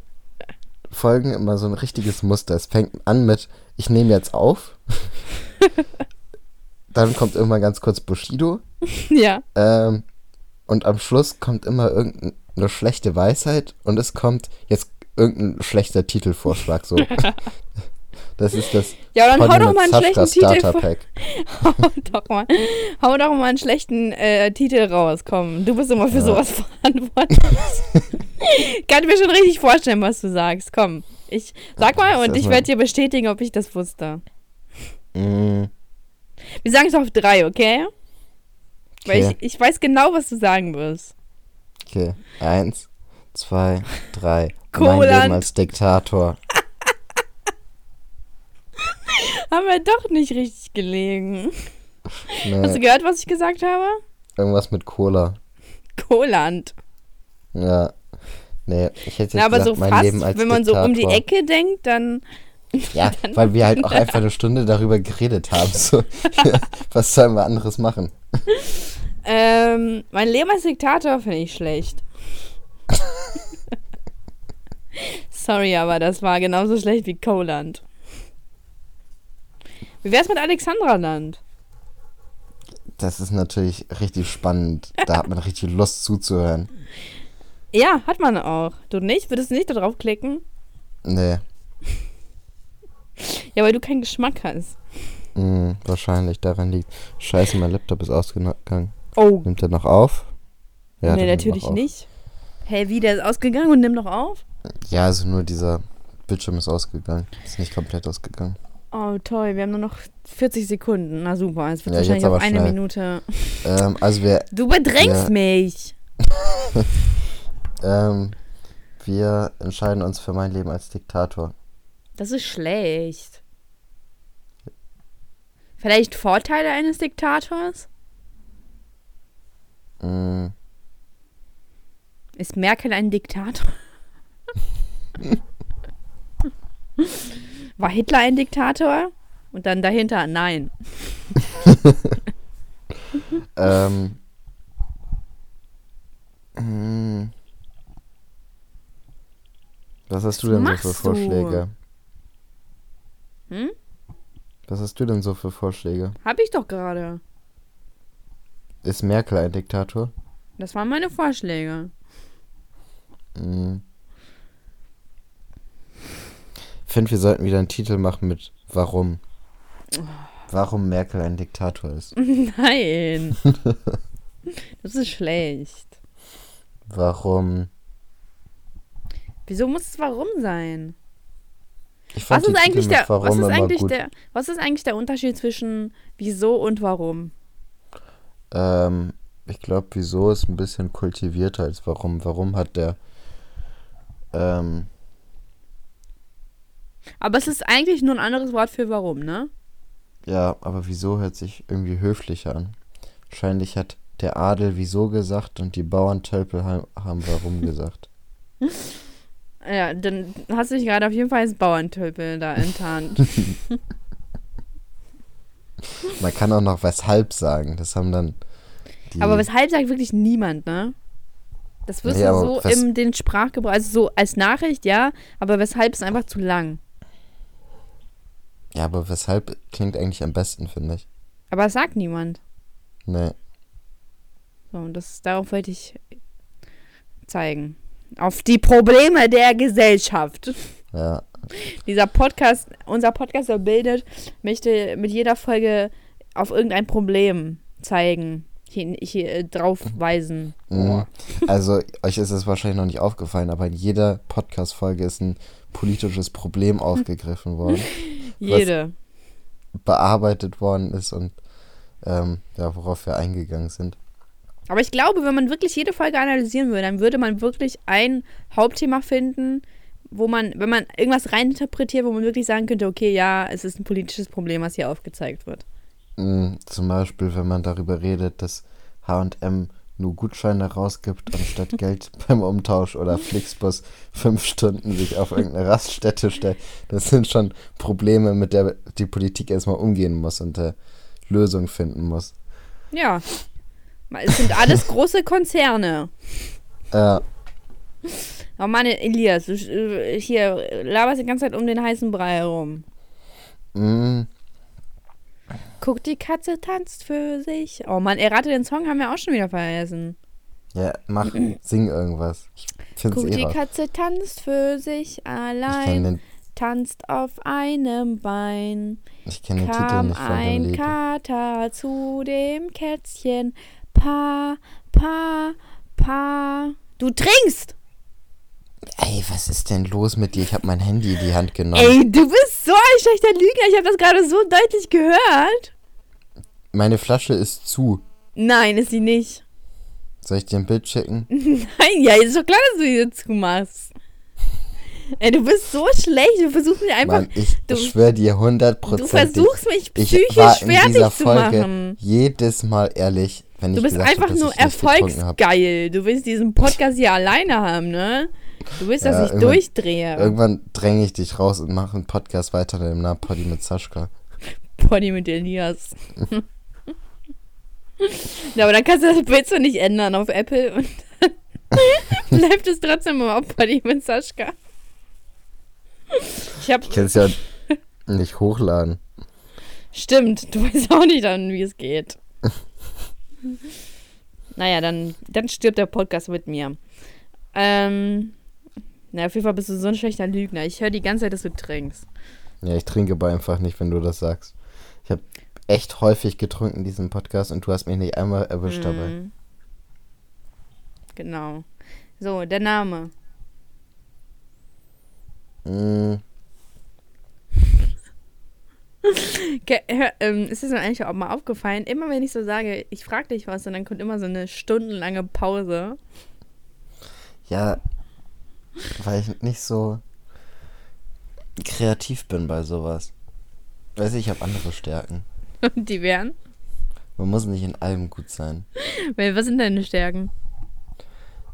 Folgen immer so ein richtiges Muster. Es fängt an mit, ich nehme jetzt auf. dann kommt irgendwann ganz kurz Bushido. Ja. Ähm, und am Schluss kommt immer irgendeine schlechte Weisheit und es kommt jetzt irgendein schlechter Titelvorschlag. So. Das ist das Ja, dann hau doch mal einen Sascha schlechten Titel. Hau doch mal, hau doch mal einen schlechten äh, Titel raus, komm. Du bist immer für Ja. sowas verantwortlich. Kann mir schon richtig vorstellen, was du sagst. Komm, ich sag mal und ich werde dir bestätigen, ob ich das wusste. Mm, Wir sagen es auf drei, okay? Weil Okay. ich, ich weiß genau, was du sagen wirst. okay. Eins, zwei, drei. Mein. Leben als Diktator. Haben wir doch nicht richtig gelegen. Hast du Nee, gehört, was ich gesagt habe? irgendwas mit Cola. Koland. Ja. Nee, ich hätte jetzt Na, aber gesagt, so mein fast, Leben als wenn man so um die Diktator. Ecke denkt, dann. Ja, weil wir halt auch einfach eine Stunde darüber geredet haben. So, was sollen wir anderes machen? Ähm, mein Leben als Diktator finde ich schlecht. Sorry, aber das war genauso schlecht wie Coland. Wie wär's mit Alexandraland? Das ist natürlich richtig spannend. Da hat man richtig Lust zuzuhören. Ja, hat man auch. Du nicht? Würdest du nicht da drauf klicken? Nee, Ja, weil du keinen Geschmack hast. mm, wahrscheinlich daran liegt. Scheiße, mein Laptop ist ausgegangen. Oh. Nimmt er noch auf? nee, der nimmt natürlich nicht. Hey, wie, der ist ausgegangen und nimm noch auf? Ja, also nur dieser Bildschirm ist ausgegangen. Ist nicht komplett ausgegangen. Oh, toll. Wir haben nur noch 40 Sekunden. Na super, es wird Ja, wahrscheinlich auf eine schnell. Minute. Ähm, also wir, Du bedrängst Ja. mich. ähm, wir entscheiden uns für mein Leben als Diktator. Das ist schlecht. Vielleicht Vorteile eines Diktators? Mm, Ist Merkel ein Diktator? War Hitler ein Diktator? Und dann dahinter nein. ähm, mm, was hast du Was denn so machst für du? Vorschläge? Hm? Was hast du denn so für Vorschläge? Hab ich doch gerade. Ist Merkel ein Diktator? Das waren meine Vorschläge. Mm. Ich finde, wir sollten wieder einen Titel machen mit Warum. Warum Merkel ein Diktator ist. Nein. Das ist schlecht. Warum. Wieso muss es warum sein? Was ist eigentlich der Warum was ist eigentlich der was ist eigentlich der Unterschied zwischen wieso und warum? Ähm, ich glaube, wieso ist ein bisschen kultivierter als warum. Warum hat der. Ähm, Aber es ist eigentlich nur ein anderes Wort für warum, ne? ja, aber wieso hört sich irgendwie höflicher an. Wahrscheinlich hat der Adel wieso gesagt und die Bauerntölpel ha- haben warum gesagt. Ja, dann hast du dich gerade auf jeden Fall als Bauerntölpel da enttarnt. Man kann auch noch weshalb sagen. Das haben dann. Aber weshalb sagt wirklich niemand, ne? Das wirst Nee, du so in den Sprachgebrauch, also so als Nachricht, ja, aber weshalb ist einfach zu lang. Ja, aber weshalb klingt eigentlich am besten, finde ich. Aber das sagt niemand. Nee. So, und das, darauf wollte ich zeigen. Auf die Probleme der Gesellschaft. Ja. Dieser Podcast, unser Podcast, der bildet, möchte mit jeder Folge auf irgendein Problem zeigen, hier, hier äh, drauf weisen. Mhm. Also, euch ist es wahrscheinlich noch nicht aufgefallen, aber in jeder Podcast-Folge ist ein politisches Problem aufgegriffen worden, Jede. bearbeitet worden ist und ähm, ja, worauf wir eingegangen sind. Aber ich glaube, wenn man wirklich jede Folge analysieren würde, dann würde man wirklich ein Hauptthema finden, wo man, wenn man irgendwas reininterpretiert, wo man wirklich sagen könnte, okay, ja, es ist ein politisches Problem, was hier aufgezeigt wird. Mhm, zum Beispiel, wenn man darüber redet, dass HM nur Gutscheine rausgibt, anstatt Geld beim Umtausch oder Flixbus fünf Stunden sich auf irgendeine Raststätte stellt. Das sind schon Probleme, mit der die Politik erstmal umgehen muss und äh, Lösungen finden muss. Ja. Es sind alles große Konzerne. Äh, Oh Mann, Elias, du äh, hier laberst die ganze Zeit um den heißen Brei herum. mh, Guck, die Katze tanzt für sich. Oh Mann, errate den Song haben wir auch schon wieder vergessen. ja, mach, sing irgendwas. Ich find's Guck, eh die raus. Katze tanzt für sich allein, den, tanzt auf einem Bein. ich kenn den Titel nicht von dem ein Lied. Kater zu dem Kätzchen. Pa, pa, pa. Du trinkst! Ey, was ist denn los mit dir? Ich habe mein Handy in die Hand genommen. Ey, du bist so ein schlechter Lügner. Ich habe das gerade so deutlich gehört. Meine Flasche ist zu. Nein, ist sie nicht. Soll ich dir ein Bild schicken? Nein, ja, ist doch klar, dass du die dazu machst. Ey, du bist so schlecht. Du versuchst mich einfach. Mann, ich du- schwöre dir Du hundertprozentig. versuchst mich Ich psychisch war in fertig dieser zu Folge machen. jedes Mal ehrlich, wenn ich Du bist gesagt hab, einfach dass nur ich hab. erfolgsgeil. Du willst diesen Podcast hier alleine haben, ne? Du willst, dass Ja, ich durchdrehe. Irgendwann dränge ich dich raus und mache einen Podcast weiter im Namen Poddy mit Saschka. Poddy mit Elias. ja, aber dann kannst du das Bild so nicht ändern auf Apple und dann bleibt es trotzdem immer auf Poddy mit Sascha. Ich hab. Ich kann es ja nicht hochladen. Stimmt, du weißt auch nicht dann, wie es geht. naja, dann, dann stirbt der Podcast mit mir. Ähm. Na, auf jeden Fall bist du so ein schlechter Lügner. Ich höre die ganze Zeit, dass du trinkst. Ja, ich trinke aber einfach nicht, wenn du das sagst. Echt häufig getrunken in diesem Podcast und du hast mich nicht einmal erwischt dabei. Mhm. Genau. So, der Name. Mm, hör, ähm, ist es mir eigentlich auch mal aufgefallen, immer wenn ich so sage, ich frage dich was und dann kommt immer so eine stundenlange Pause. ja, weil ich nicht so kreativ bin bei sowas. Weiß ich, ich habe andere Stärken. Und die wären? Man muss nicht in allem gut sein. Weil, was sind deine Stärken?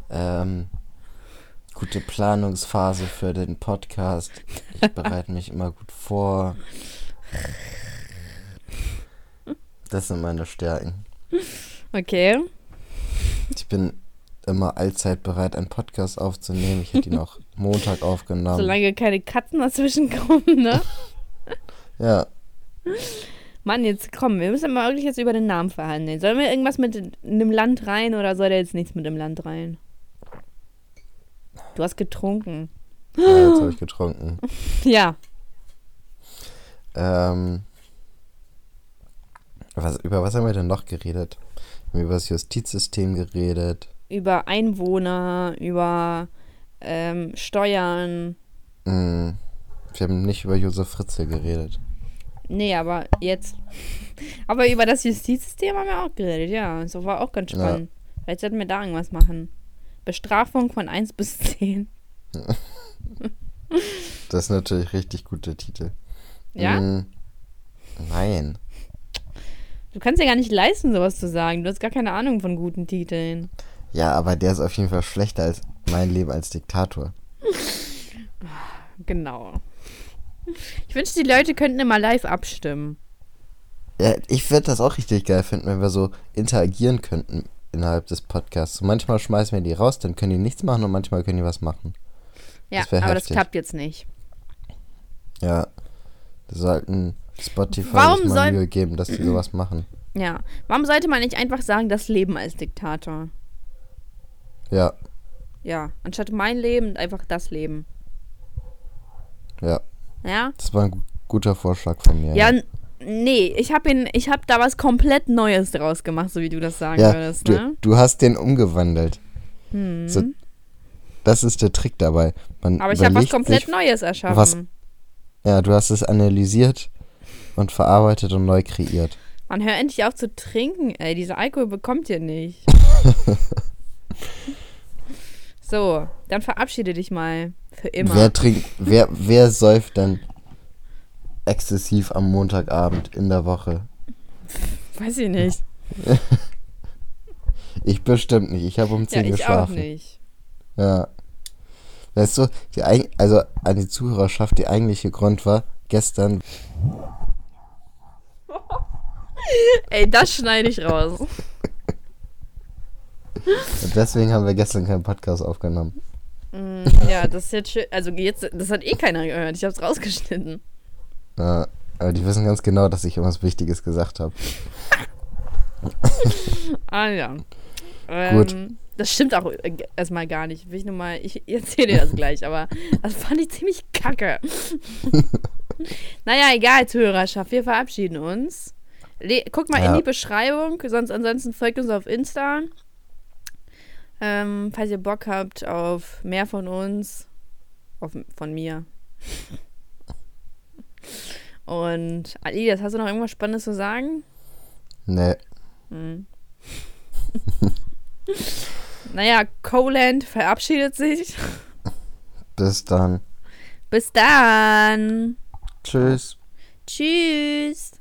Ähm, gute Planungsphase für den Podcast. Ich bereite mich immer gut vor. Das sind meine Stärken. Okay. Ich bin immer allzeit bereit, einen Podcast aufzunehmen. Ich hätte ihn auch Montag aufgenommen. Solange keine Katzen dazwischen kommen, ne? Ja, Mann, jetzt komm, wir müssen mal wirklich jetzt über den Namen verhandeln. Sollen wir irgendwas mit einem Land rein oder soll da jetzt nichts mit dem Land rein? Du hast getrunken. ja jetzt habe ich getrunken. Ja. Ähm, was, über was haben wir denn noch geredet? Wir haben über das Justizsystem geredet. Über Einwohner, über ähm, Steuern. Mm, wir haben nicht über Josef Fritzl geredet. Nee, aber jetzt. Aber über das Justizsystem haben wir auch geredet, ja. So war auch ganz Ja. spannend. Vielleicht sollten wir da irgendwas machen. Bestrafung von 1 bis 10. Das ist natürlich richtig guter Titel. Ja? Mm, nein. Du kannst ja gar nicht leisten, sowas zu sagen. Du hast gar keine Ahnung von guten Titeln. Ja, aber der ist auf jeden Fall schlechter als mein Leben als Diktator. Genau. Ich wünschte, die Leute könnten immer live abstimmen. Ja, ich würde das auch richtig geil finden, wenn wir so interagieren könnten innerhalb des Podcasts. So manchmal schmeißen wir die raus, dann können die nichts machen und manchmal können die was machen. Ja, Das aber heftig. das klappt jetzt nicht. Ja. Wir sollten Spotify Warum mal soll- Mühe geben, dass die sowas machen. Ja. Warum sollte man nicht einfach sagen, das Leben als Diktator? Ja, Ja. Anstatt mein Leben, einfach das Leben. ja. Ja? Das war ein gu- guter Vorschlag von mir. Ja, n- nee, ich habe habe da was komplett Neues draus gemacht, so wie du das sagen ja würdest, du, ne? du hast den umgewandelt. Hm. So, das ist der Trick dabei. Man Aber ich habe was komplett sich, Neues erschaffen. was- Ja, du hast es analysiert und verarbeitet und neu kreiert. Man hör endlich auf zu trinken, ey. Dieser Alkohol bekommt ihr nicht. so, dann verabschiede dich mal. Für immer. Wer trinkt, wer, wer säuft denn exzessiv am Montagabend in der Woche? Weiß ich nicht. Ich bestimmt nicht. Ich habe um Ja, 10 ich auch geschlafen. nicht. Ja. Weißt du, die, also an die Zuhörerschaft, der eigentliche Grund war, gestern, Ey, das schneide ich raus. und deswegen haben wir gestern keinen Podcast aufgenommen. Mm, ja, das ist jetzt schön. Also jetzt, das hat eh keiner gehört. Ich hab's rausgeschnitten. Ja, aber die wissen ganz genau, dass ich irgendwas Wichtiges gesagt habe. Ah ja. Ähm, Gut. Das stimmt auch äh, erstmal gar nicht. Will ich nur mal, ich erzähle dir das gleich, aber das fand ich ziemlich kacke. naja, egal, Zuhörerschaft, wir verabschieden uns. Le guckt mal in Ja. die Beschreibung, sonst ansonsten folgt uns auf Insta. Ähm, falls ihr Bock habt auf mehr von uns, auf, von mir. Und Alidas, hast du noch irgendwas Spannendes zu sagen? Nee. Hm. naja, Coland verabschiedet sich. Bis dann. Bis dann. Tschüss. Tschüss.